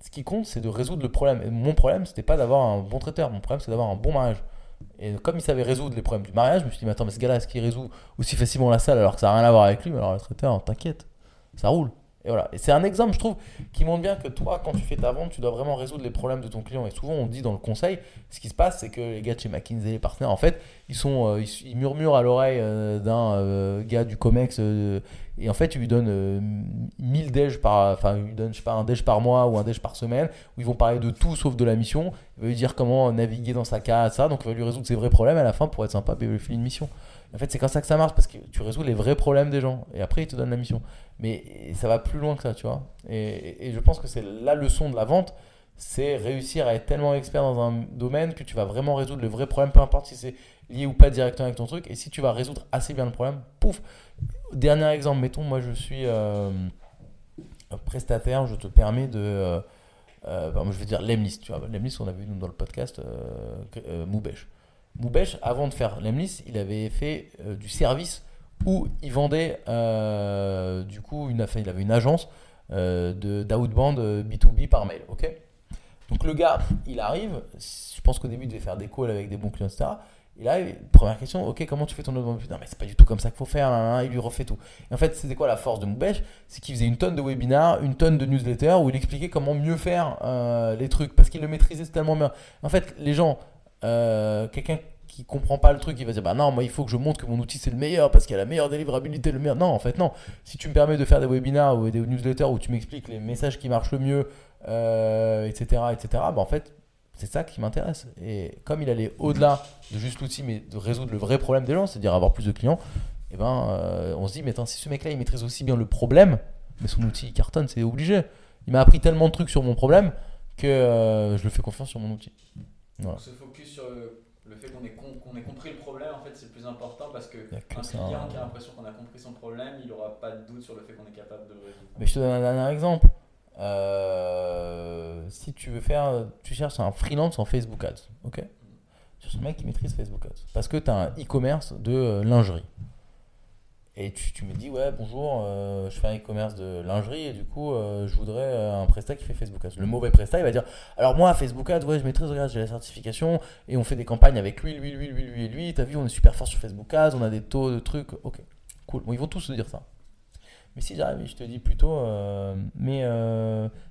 ce qui compte, c'est de résoudre le problème. Et mon problème, c'était pas d'avoir un bon traiteur. Mon problème, c'est d'avoir un bon mariage. Et comme il savait résoudre les problèmes du mariage, je me suis dit, mais attends, mais ce gars-là, est-ce qu'il résout aussi facilement la salle alors que ça n'a rien à voir avec lui? Mais alors, le traiteur, t'inquiète, ça roule. Et voilà. Et c'est un exemple, je trouve, qui montre bien que toi, quand tu fais ta vente, tu dois vraiment résoudre les problèmes de ton client. Et souvent, on dit dans le conseil, ce qui se passe, c'est que les gars de chez McKinsey, les partenaires, en fait, ils, sont, euh, ils, ils murmurent à l'oreille euh, d'un euh, gars du COMEX. et en fait, tu lui donnes euh, 1000 déj par. Enfin, il lui donne, je sais pas, un déj par mois ou un déj par semaine, où ils vont parler de tout sauf de la mission. Il va lui dire comment naviguer dans sa case, ça. Donc, il va lui résoudre ses vrais problèmes. À la fin, pour être sympa, ben, il va lui filer une mission. En fait, c'est comme ça que ça marche, parce que tu résous les vrais problèmes des gens. Et après, ils te donnent la mission. Mais ça va plus loin que ça, tu vois. Et, je pense que c'est la leçon de la vente, c'est réussir à être tellement expert dans un domaine que tu vas vraiment résoudre le vrai problème, peu importe si c'est lié ou pas directement avec ton truc. Et si tu vas résoudre assez bien le problème, pouf. Dernier exemple, mettons, moi je suis euh, prestataire, je te permets de. euh, euh, je vais dire Lemlist, tu vois. Lemlist, on a vu dans le podcast euh, Moubèche. Moubèche, avant de faire Lemlist, il avait fait euh, du service où il vendait, euh, du coup, une, il avait une agence euh, de d'outbound euh, B2B par mail, ok? Donc le gars, il arrive, je pense qu'au début, il devait faire des calls avec des bons clients, etc. Et là, première question, ok, comment tu fais ton outbound? Putain, mais c'est pas du tout comme ça qu'il faut faire, il lui refait tout. Et en fait, c'était quoi la force de Moubèche C'est qu'il faisait une tonne de webinars, une tonne de newsletters où il expliquait comment mieux faire les trucs, parce qu'il le maîtrisait tellement bien. En fait, les gens, euh, quelqu'un qui comprend pas le truc, il va dire bah non, moi il faut que je montre que mon outil c'est le meilleur parce qu'il a la meilleure délivrabilité, le meilleur. Non, en fait, non. Si tu me permets de faire des webinars ou des newsletters où tu m'expliques les messages qui marchent le mieux, euh, etc., etc., bah en fait, c'est ça qui m'intéresse. Et comme il allait au-delà de juste l'outil, mais de résoudre le vrai problème des gens, c'est-à-dire avoir plus de clients, et ben euh, on se dit mais attends, si ce mec-là il maîtrise aussi bien le problème, mais son outil il cartonne, c'est obligé. Il m'a appris tellement de trucs sur mon problème que je le fais confiance sur mon outil. Donc se focus sur le, le fait qu'on ait, ait compris le problème, en fait, c'est le plus important parce que un client hein. qui a l'impression qu'on a compris son problème, il n'aura pas de doute sur le fait qu'on est capable de le résoudre. Mais je te donne un dernier exemple. Euh, si tu veux faire, tu cherches un freelance en Facebook Ads, ok? Tu cherches un mec qui maîtrise Facebook Ads. Parce que tu as un e-commerce de euh, lingerie. Et tu, tu me dis, ouais, bonjour, euh, je fais un e-commerce de lingerie et du coup, euh, je voudrais euh, un prestat qui fait Facebook Ads. Le mauvais prestat, il va dire, alors moi, Facebook Ads, ouais, je maîtrise, regarde, j'ai la certification et on fait des campagnes avec lui, lui, lui, lui, lui et lui. T'as vu, on est super fort sur Facebook Ads, on a des taux de trucs. Ok, cool. Bon, ils vont tous se dire ça. Mais si j'arrive je te dis plutôt, mais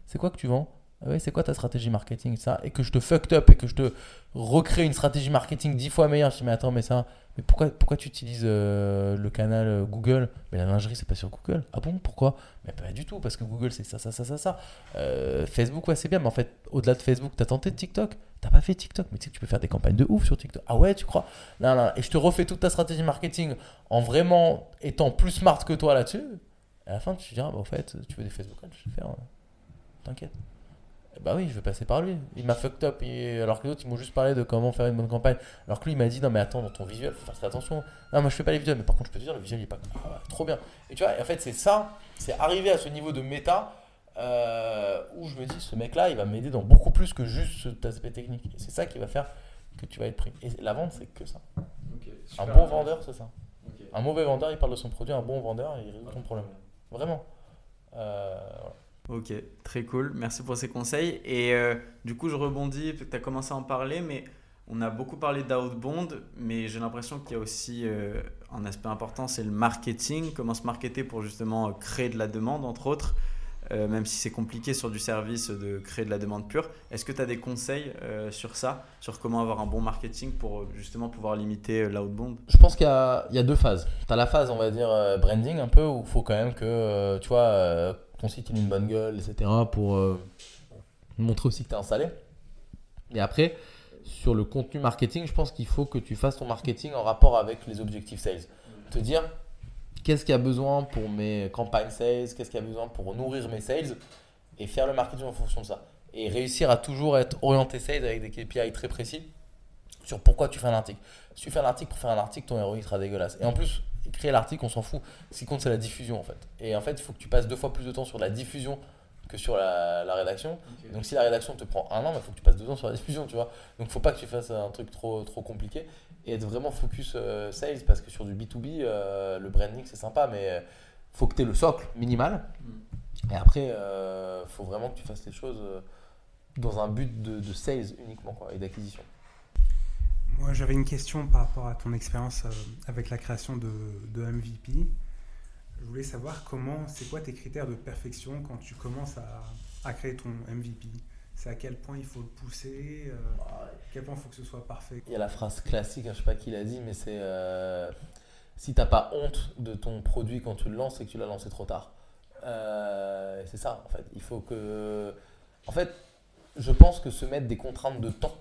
c'est quoi que tu vends? Ouais, c'est quoi ta stratégie marketing ça? Et que je te fucked up et que je te recrée une stratégie marketing dix fois meilleure. Je dis, mais attends, mais ça, mais pourquoi, pourquoi tu utilises euh, le canal euh, Google? Mais la lingerie, c'est pas sur Google. Ah bon, pourquoi? Mais pas du tout, parce que Google, c'est ça, ça, ça, ça, ça. Euh, Facebook, ouais, c'est bien, mais en fait, au-delà de Facebook, t'as tenté de TikTok? T'as pas fait TikTok, mais tu sais que tu peux faire des campagnes de ouf sur TikTok. Ah ouais, tu crois? Et je te refais toute ta stratégie marketing en vraiment étant plus smart que toi là-dessus. Et à la fin, tu te dis, ah, bah, en fait, tu veux des Facebook je vais faire. euh, T'inquiète. Bah oui, je vais passer par lui. Il m'a fucked up. et- alors que les autres, ils m'ont juste parlé de comment faire une bonne campagne. Alors que lui, il m'a dit, non, mais attends, dans ton visuel, faut faire très attention. Non, moi, je fais pas les visuels, mais par contre, je peux te dire, le visuel, il est pas. Ah, bah, trop bien. Et tu vois, et en fait, c'est ça, c'est arriver à ce niveau de méta euh, où je me dis, ce mec-là, il va m'aider dans beaucoup plus que juste cet aspect technique. Et c'est ça qui va faire que tu vas être pris. Et la vente, c'est que ça. Un bon vendeur, c'est ça. Un mauvais vendeur, il parle de son produit. Un bon vendeur, il résout ton problème. Vraiment. Euh, voilà. Ok, très cool. Merci pour ces conseils. Et euh, du coup, je rebondis, tu as commencé à en parler, mais on a beaucoup parlé d'outbound, mais j'ai l'impression qu'il y a aussi euh, un aspect important, c'est le marketing. Comment se marketer pour justement euh, créer de la demande, entre autres, même si c'est compliqué sur du service de créer de la demande pure. Est-ce que tu as des conseils sur ça, sur comment avoir un bon marketing pour justement pouvoir limiter l'outbound? Je pense qu'il y y a deux phases. Tu as la phase, on va dire, branding un peu, où il faut quand même que, tu vois, ton site une bonne gueule, etc. pour euh, montrer aussi que tu es installé. Et après, sur le contenu marketing, je pense qu'il faut que tu fasses ton marketing en rapport avec les objectifs sales. Te dire, qu'est-ce qu'il y a besoin pour mes campagnes sales, qu'est-ce qu'il y a besoin pour nourrir mes sales, et faire le marketing en fonction de ça. Et réussir à toujours être orienté sales avec des KPI très précis sur pourquoi tu fais un article. Si tu fais un article pour faire un article, ton ROI sera dégueulasse. Et en plus, créer l'article, on s'en fout. Ce qui compte, c'est la diffusion en fait. Et en fait, il faut que tu passes deux fois plus de temps sur la diffusion que sur la, la rédaction. Donc si la rédaction te prend un an, il faut que tu passes deux ans sur la diffusion, tu vois. Donc faut pas que tu fasses un truc trop, trop compliqué et être vraiment focus euh, sales parce que sur du B2B, euh, le branding c'est sympa, mais faut que tu aies le socle minimal. Et après, euh, faut vraiment que tu fasses les choses euh, dans un but de, de sales uniquement quoi, et d'acquisition. Moi, j'avais une question par rapport à ton expérience euh, avec la création de, MVP. Je voulais savoir comment, c'est quoi tes critères de perfection quand tu commences à, créer ton MVP C'est à quel point il faut le pousser euh, À quel point il faut que ce soit parfait? Il y a la phrase classique, hein, je sais pas qui l'a dit, mais c'est euh, si t'as pas honte de ton produit quand tu le lances, c'est que tu l'as lancé trop tard. C'est ça, en fait. Il faut que. En fait, je pense que se mettre des contraintes de temps,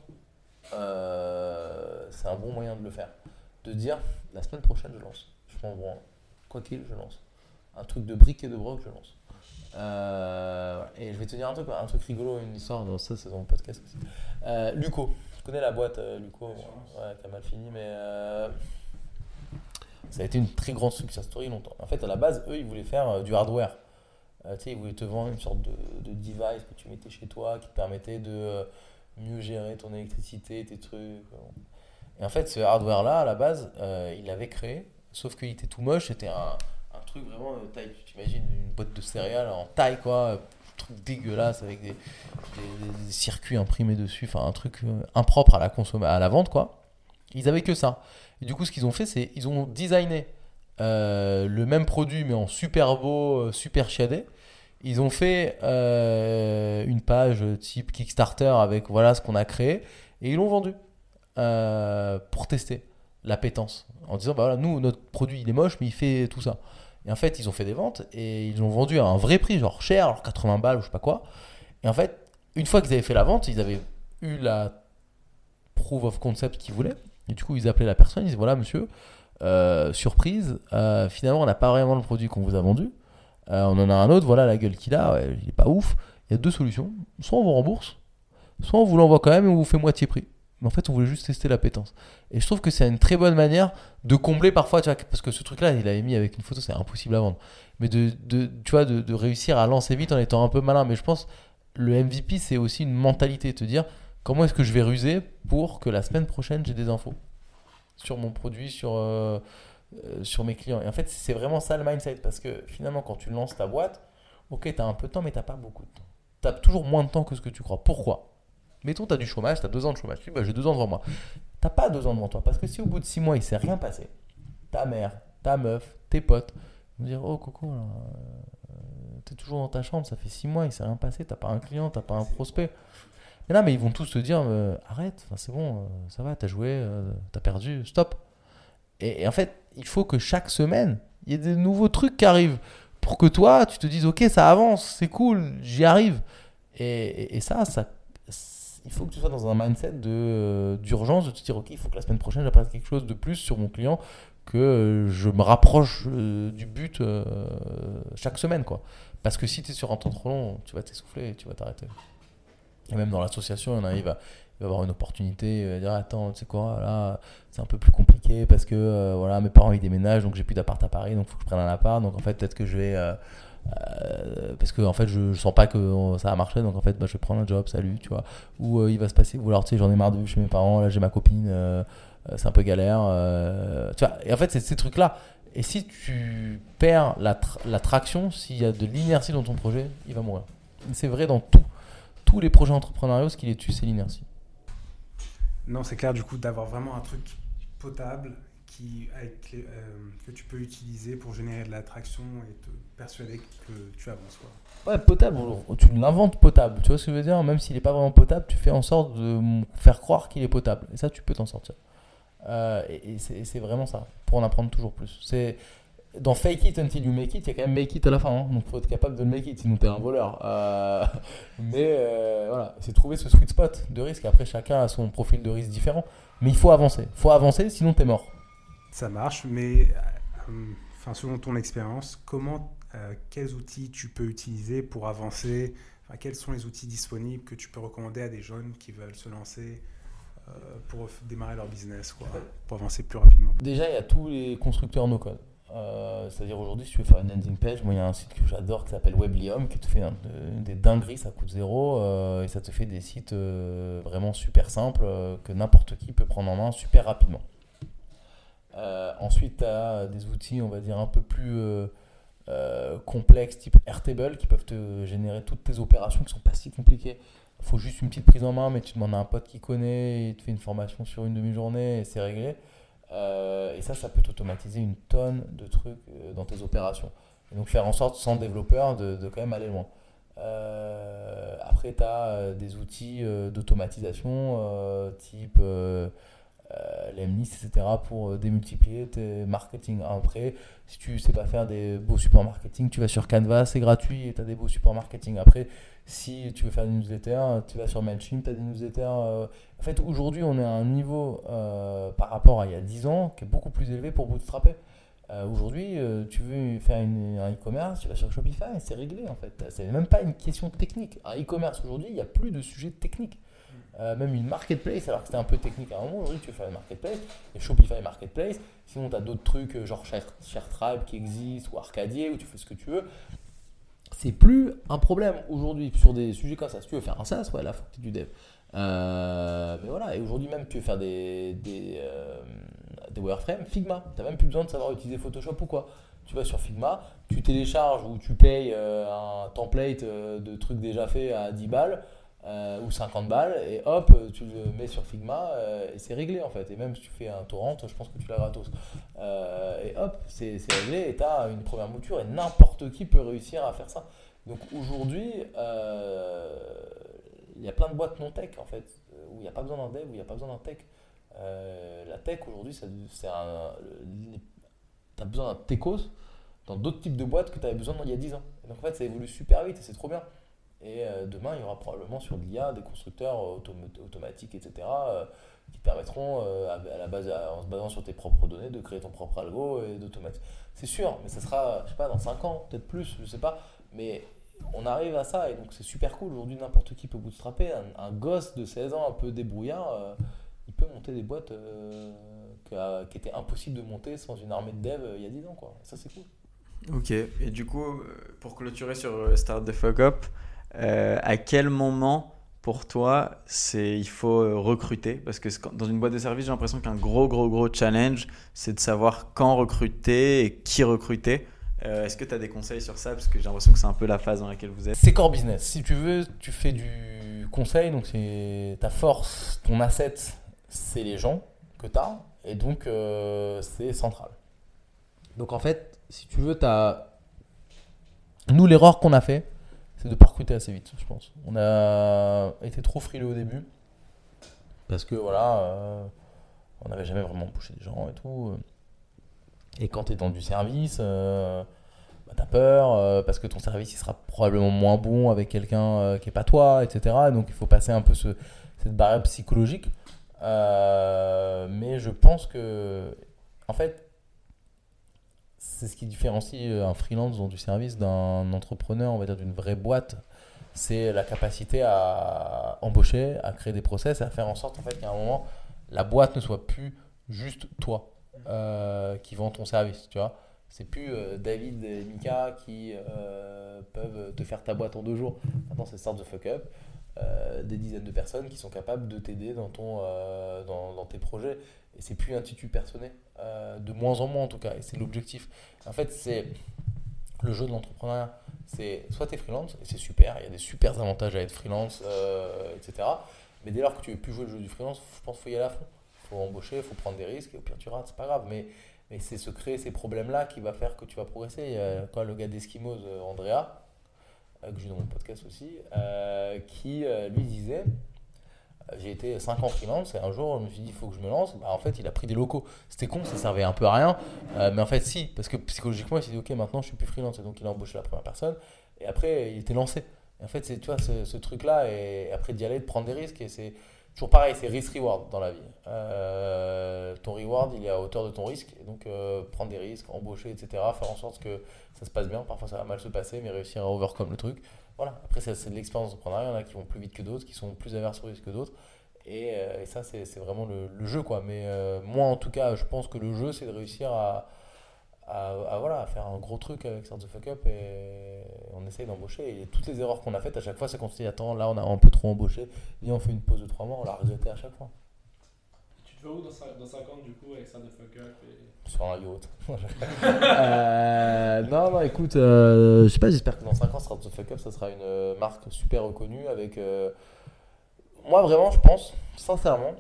euh, c'est un bon moyen de le faire. De dire, la semaine prochaine, je lance. Je m'en branle. Quoi qu'il, je lance. Un truc de briques et de broc, je lance. Euh, et je vais te dire un truc, un truc rigolo, une histoire, dans ça c'est dans mon podcast aussi. Euh, Luco, tu connais la boîte euh, Luco? Ouais, qui a mal fini, mais ça a été une très grande success story longtemps. En fait, à la base, eux, ils voulaient faire du hardware. Tu sais, ils voulaient te vendre une sorte de, de device que tu mettais chez toi qui te permettait de mieux gérer ton électricité, tes trucs. Et en fait, ce hardware-là, à la base, euh, ils l'avaient créé, sauf qu'il était tout moche. C'était un, truc vraiment de taille. Tu t'imagines une boîte de céréales en taille, quoi. Un truc dégueulasse avec des, circuits imprimés dessus. Enfin, un truc euh, impropre à la, à la vente, quoi. Ils avaient que ça. Du coup, ce qu'ils ont fait, c'est ils ont designé euh, le même produit, mais en super beau, euh, super chiadé. Ils ont fait euh, une page type Kickstarter avec voilà ce qu'on a créé et ils l'ont vendu euh, pour tester la pétence. En disant bah voilà nous notre produit il est moche mais il fait tout ça. Et en fait ils ont fait des ventes et ils l'ont vendu à un vrai prix genre cher alors 80 balles ou je sais pas quoi. Et en fait une fois qu'ils avaient fait la vente ils avaient eu la proof of concept qu'ils voulaient. Et du coup ils appelaient la personne ils disaient voilà monsieur euh, surprise finalement on n'a pas vraiment le produit qu'on vous a vendu Euh, on en a un autre voilà la gueule qu'il a il est pas ouf il y a deux solutions soit on vous rembourse soit on vous l'envoie quand même et on vous fait moitié prix mais en fait on voulait juste tester la pétence et je trouve que c'est une très bonne manière de combler parfois, tu vois, parce que ce truc-là, il avait mis avec une photo, c'est impossible à vendre. Mais de, de, de réussir à lancer vite en étant un peu malin. Mais je pense le MVP, c'est aussi une mentalité, te dire comment est-ce que je vais ruser pour que la semaine prochaine, j'ai des infos sur mon produit, sur, euh, euh, sur mes clients. Et en fait, c'est vraiment ça le mindset. Parce que finalement, quand tu lances ta boîte, ok, tu as un peu de temps, mais tu pas beaucoup de temps. Tu as toujours moins de temps que ce que tu crois. Pourquoi? Mettons, tu as du chômage, tu as deux ans de chômage. Tu dis, bah, j'ai deux ans devant moi. Tu pas deux ans devant toi. Parce que si au bout de six mois, il s'est rien passé, ta mère, ta meuf, tes potes vont dire, oh Coco, euh, tu es toujours dans ta chambre, ça fait six mois, il s'est rien passé, t'as pas un client, t'as pas un prospect. Mais là, mais ils vont tous te dire, euh, arrête, c'est bon, ça va, t'as joué, t'as perdu, stop. Et, en fait, il faut que chaque semaine, il y ait des nouveaux trucs qui arrivent pour que toi, tu te dises, ok, ça avance, c'est cool, j'y arrive. Et, ça, ça, il faut que tu sois dans un mindset de, d'urgence, de te dire, ok, il faut que la semaine prochaine, j'apprenne quelque chose de plus sur mon client, que je me rapproche euh, du but euh, chaque semaine. quoi. Parce que si tu es sur un temps trop long, tu vas t'essouffler tu vas t'arrêter. Et même dans l'association, on arrive à va avoir une opportunité, il va dire attends, tu sais quoi, là c'est un peu plus compliqué parce que euh, voilà, mes parents ils déménagent donc j'ai plus d'appart à Paris donc il faut que je prenne un appart. Donc en fait peut-être que je vais. Euh, euh, parce que en fait je, sens pas que ça a marché donc en fait bah, je vais prendre un job salut tu vois. Ou il va se passer ou alors tu sais j'en ai marre de vivre chez mes parents là j'ai ma copine c'est un peu galère tu vois. Et en fait c'est ces trucs là et si tu perds la, la traction s'il y a de l'inertie dans ton projet il va mourir. C'est vrai dans tout. Tous les projets entrepreneuriaux ce qui les tue c'est l'inertie non, c'est clair du coup d'avoir vraiment un truc potable euh, que tu peux utiliser pour générer de l'attraction et te persuader que tu avances. Ouais, potable, tu l'inventes potable, tu vois ce que je veux dire? Même s'il n'est pas vraiment potable, tu fais en sorte de faire croire qu'il est potable. Et ça, tu peux t'en sortir. Euh, et, c'est vraiment ça, pour en apprendre toujours plus. C'est dans Fake It Until You Make It, il y a quand même Make It à la fin. Hein. Donc il faut être capable de le make it, sinon t'es un voleur. Euh, mais euh, voilà, c'est trouver ce sweet spot de risque. Après, chacun a son profil de risque différent. Mais il faut avancer. Il faut avancer, sinon t'es mort. Ça marche, mais euh, selon ton expérience, comment, quels outils tu peux utiliser pour avancer? Quels sont les outils disponibles que tu peux recommander à des jeunes qui veulent se lancer pour démarrer leur business, quoi, pour avancer plus rapidement? Déjà, il y a tous les constructeurs no-code. Euh, c'est-à-dire aujourd'hui, si tu veux faire une landing page, moi il y a un site que j'adore qui s'appelle Weblium qui te fait des dingueries, ça coûte zéro euh, et ça te fait des sites euh, vraiment super simples que n'importe qui peut prendre en main super rapidement. ensuite, tu as des outils, on va dire, un peu plus complexes, type Airtable, qui peuvent te générer toutes tes opérations qui sont pas si compliquées. Il faut juste une petite prise en main, mais tu demandes à un pote qui connaît, il te fait une formation sur une demi-journée et c'est réglé. Euh, et ça, ça peut automatiser une tonne de trucs euh, dans tes opérations. Donc faire en sorte, sans développeur, de, quand même aller loin. Euh, après, tu as des outils d'automatisation type Lemlist, etc. pour démultiplier tes marketing. Après, si tu sais pas faire des beaux supports marketing, tu vas sur Canva, c'est gratuit et tu as des beaux supports marketing. Après, si tu veux faire des newsletters, tu vas sur MailChimp, tu as des newsletters. Euh, en fait, aujourd'hui, on est à un niveau euh, par rapport à il y a 10 ans qui est beaucoup plus élevé pour bootstrapper. Euh, aujourd'hui, tu veux faire un e-commerce, tu vas sur Shopify, c'est réglé en fait. C'est même pas une question technique. Un e-commerce aujourd'hui, il n'y a plus de sujet technique. même une marketplace, alors que c'était un peu technique à un moment, aujourd'hui tu veux faire une marketplace, et Shopify Marketplace, sinon tu as d'autres trucs genre ShareTribe qui existent, ou Arcadier, où tu fais ce que tu veux c'est plus un problème aujourd'hui sur des sujets comme ça. Si tu veux faire un SaaS, ouais, là, faut que tu du dev. Euh, mais voilà, et aujourd'hui même, tu veux faire des, des, euh, des wireframes, Figma. Tu n'as même plus besoin de savoir utiliser Photoshop ou quoi. Tu vas sur Figma, tu télécharges ou tu payes euh, un template de trucs déjà faits à 10 balles. Euh, ou 50 balles, et hop, tu le mets sur Figma, euh, et c'est réglé en fait. Et même si tu fais un torrent, je pense que tu l'as gratos. Euh, et hop, c'est réglé, et tu as une première mouture, et n'importe qui peut réussir à faire ça. Donc aujourd'hui, il y a plein de boîtes non tech en fait, où il n'y a pas besoin d'un dev, où il n'y a pas besoin d'un tech. la tech aujourd'hui, c'est un. Tu as besoin d'un techos dans d'autres types de boîtes que tu avais besoin il y a 10 ans. donc en fait, ça évolue super vite et c'est trop bien. Et euh, demain, il y aura probablement sur l'IA des constructeurs automatiques, etc., euh, qui permettront, euh, à, la base, en se basant sur tes propres données, de créer ton propre algo et d'automatiser. C'est sûr, mais ça sera, je sais pas, dans 5 ans, peut-être plus, je sais pas. Mais on arrive à ça et donc c'est super cool. Aujourd'hui, n'importe qui peut bootstrapper. Un, gosse de 16 ans, un peu débrouillard, il peut monter des boîtes qui étaient impossibles de monter sans une armée de dev il y a 10 ans. Quoi. ça, c'est cool. Ok, et du coup, pour clôturer sur Start the Fuck Up, euh, à quel moment pour toi, c'est il faut euh, recruter? Parce que dans une boîte de service, j'ai l'impression qu'un gros, gros, gros challenge, c'est de savoir quand recruter et qui recruter. Euh, Est-ce que tu as des conseils sur ça? Parce que j'ai l'impression que c'est un peu la phase dans laquelle vous êtes. C'est core business. Si tu veux, tu fais du conseil, donc c'est ta force, ton asset, c'est les gens que tu as, et donc euh, c'est central. Donc en fait, si tu veux, tu as. Nous, l'erreur qu'on a fait, c'est de pas recruter assez vite, je pense. On a été trop frileux au début, parce que voilà, euh, on n'avait jamais vraiment poussé des gens et tout. Et quand tu es dans du service, euh, bah, t'as peur euh, parce que ton service il sera probablement moins bon avec quelqu'un qui est pas toi, etc. Donc il faut passer un peu ce- cette barrière psychologique. Mais je pense que, en fait, c'est ce qui différencie un freelance dans du service d'un entrepreneur, on va dire d'une vraie boîte. C'est la capacité à embaucher, à créer des process, et à faire en sorte en fait qu'à un moment la boîte ne soit plus juste toi euh, qui vend ton service, tu vois. C'est plus euh, David et Mika qui euh, peuvent te faire ta boîte en deux jours. Maintenant, c'est Start the Fuck Up. euh, des dizaines de personnes qui sont capables de t'aider dans, ton, euh, dans tes projets. Et c'est plus un titu personné, euh, de moins en moins en tout cas. Et c'est l'objectif. En fait, c'est le jeu de l'entrepreneuriat. C'est soit tu es freelance, et c'est super, il y a des super avantages à être freelance, euh, etc. Mais dès lors que tu veux plus jouer le jeu du freelance, je pense qu'il faut y aller à fond. Il faut embaucher, il faut prendre des risques, et au pire tu rates, c'est pas grave. Mais c'est se créer ces problèmes-là qui va faire que tu vas progresser. Il y a quoi, le gars d'Eskimos, euh, Andrea, que j'ai dans mon podcast aussi, qui lui disait J'ai été 5 ans freelance et un jour je me suis dit il faut que je me lance. Bah, en fait, il a pris des locaux. C'était con, ça servait un peu à rien. Euh, mais en fait, si, parce que psychologiquement, il s'est dit Ok, maintenant je suis plus freelance. Et donc il a embauché la première personne. Et après, il était lancé. En fait, c'est tu vois, ce, ce truc-là, et après d'y aller, de prendre des risques. Et c'est toujours pareil, c'est risk-reward dans la vie. Euh, ton reward, il est à hauteur de ton risque. Et donc, euh, prendre des risques, embaucher, etc. Faire en sorte que ça se passe bien. Parfois, ça va mal se passer, mais réussir à overcome le truc. Voilà. Après, c'est de l'expérience d'entrepreneuriat. Il y en a qui vont plus vite que d'autres, qui sont plus averses au risque que d'autres. Et, euh, ça, c'est vraiment le, jeu, quoi. Mais euh, moi, en tout cas, je pense que le jeu, c'est de réussir à, voilà, à faire un gros truc avec Start the Fuck Up et on essaye d'embaucher. Et toutes les erreurs qu'on a faites à chaque fois, c'est qu'on se dit Attends, là, on a un peu trop embauché. Et on fait une pause de 3 mois, on l'a regretté à chaque fois. Tu vois où dans 5, dans 5 ans du coup avec Start the Fuck Up et... Sur un yacht. Euh, non, non, écoute, euh, je sais pas, j'espère que dans 5 ans, Start the Fuck Up, ça sera une euh, marque super reconnue avec. euh, Moi, vraiment, je pense, sincèrement,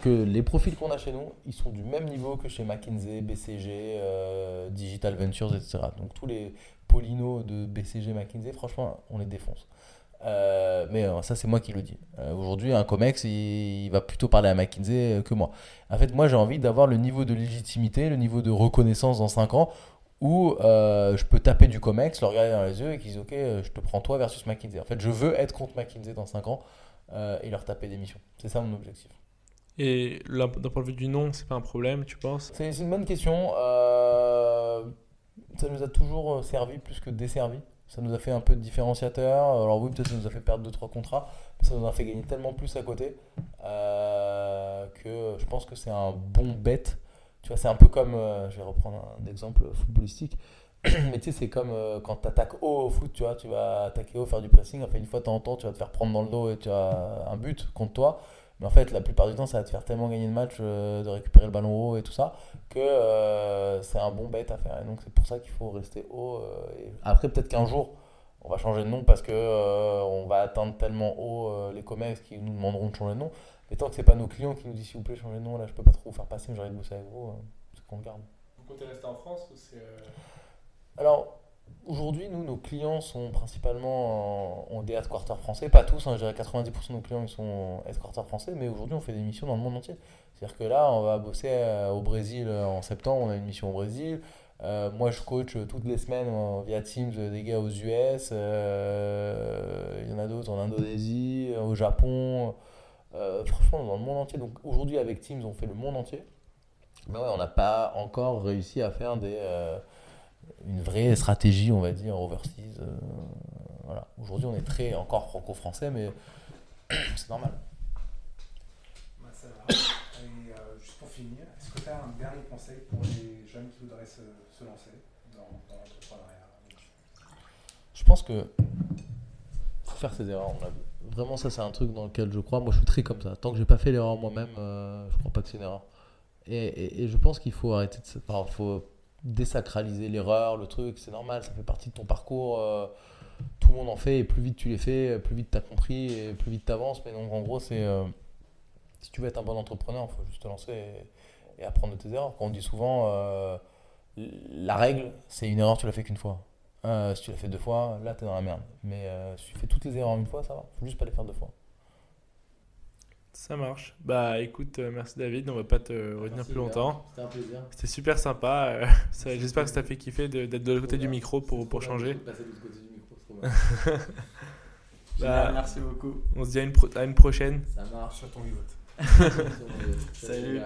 que les profils qu'on a chez nous, ils sont du même niveau que chez McKinsey, BCG, euh, Digital Ventures, etc. Donc tous les Polino de BCG, McKinsey, franchement, on les défonce. Euh, mais euh, ça, c'est moi qui le dis. Euh, Aujourd'hui, un COMEX, il, il va plutôt parler à McKinsey que moi. En fait, moi, j'ai envie d'avoir le niveau de légitimité, le niveau de reconnaissance dans 5 ans où euh, je peux taper du COMEX, le regarder dans les yeux et qu'ils disent Ok, je te prends toi versus McKinsey. En fait, je veux être contre McKinsey dans 5 ans et leur taper des missions. C'est ça mon objectif. Et d'un point de vue du nom, c'est pas un problème, tu penses? C'est une bonne question. Ça nous a toujours servi plus que desservi. Ça nous a fait un peu de différenciateur. Alors oui, peut-être ça nous a fait perdre 2-3 contrats. Mais ça nous a fait gagner tellement plus à côté euh, que je pense que c'est un bon bet. Tu vois, c'est un peu comme, euh, je vais reprendre un exemple footballistique. Mais tu sais, c'est comme euh, quand tu attaques haut au foot, tu vois, tu vas attaquer haut, faire du pressing. Enfin, une fois de temps temps, tu vas te faire prendre dans le dos et tu as un but contre toi. Mais en fait, la plupart du temps, ça va te faire tellement gagner le match euh, de récupérer le ballon haut et tout ça que euh, c'est un bon bet à faire. Et donc, c'est pour ça qu'il faut rester haut. euh, et Après, peut-être qu'un jour, on va changer de nom parce que on va atteindre tellement haut les comex qui nous demanderont de changer de nom. Mais tant que c'est pas nos clients qui nous disent s'il vous plaît, changez de nom, là, je peux pas trop vous faire passer, mais envie de bosser avec vous, c'est qu'on le garde. Vous comptez rester en France ou c'est. Alors, aujourd'hui, nous, nos clients sont principalement en, en des headquarters français. Pas tous, hein, je dirais 90% de nos clients sont headquarters français, mais aujourd'hui, on fait des missions dans le monde entier. C'est-à-dire que là, on va bosser euh, au Brésil euh, en septembre, on a une mission au Brésil. Euh, moi, je coach toutes les semaines via Teams des gars aux US. Il y en a d'autres en Indonésie, au Japon. Franchement, dans le monde entier. Donc aujourd'hui, avec Teams, on fait le monde entier. Mais ouais, on n'a pas encore réussi à faire des, une vraie stratégie, on va dire, overseas. euh, voilà. Aujourd'hui, on est très encore franco-français, mais c'est normal. Bah. Et euh, juste pour finir, est-ce que tu as un dernier conseil pour les jeunes qui voudraient se, se lancer dans, dans l'entrepreneuriat? Je pense que faut faire ses erreurs la vie. Vraiment, ça, c'est un truc dans lequel je crois. Moi, je suis très comme ça. Tant que j'ai pas fait l'erreur moi-même, euh, je crois pas que c'est une erreur. Et, et- et je pense qu'il faut arrêter de se. Enfin, faut désacraliser l'erreur, le truc, c'est normal, ça fait partie de ton parcours. euh, tout le monde en fait, et plus vite tu les fais, plus vite tu as compris, et plus vite tu avances. Mais donc, en gros, c'est. euh, si tu veux être un bon entrepreneur, il faut juste te lancer et, apprendre de tes erreurs. Quand on dit souvent, euh, la règle, c'est une erreur, tu l'as fait qu'une fois. Si tu l'as fait deux fois, là, tu es dans la merde. Mais si tu fais toutes les erreurs une fois, ça va. faut juste pas les faire deux fois. Ça marche. Bah écoute, euh, merci David, on va pas te retenir plus longtemps. C'était un plaisir. C'était super sympa. Euh, j'espère que ça t'a fait kiffer d'être de l'autre côté, du micro pour, pour changer. merci beaucoup. On se dit à une, pro à une prochaine. Ça marche sur ton yacht. Salut.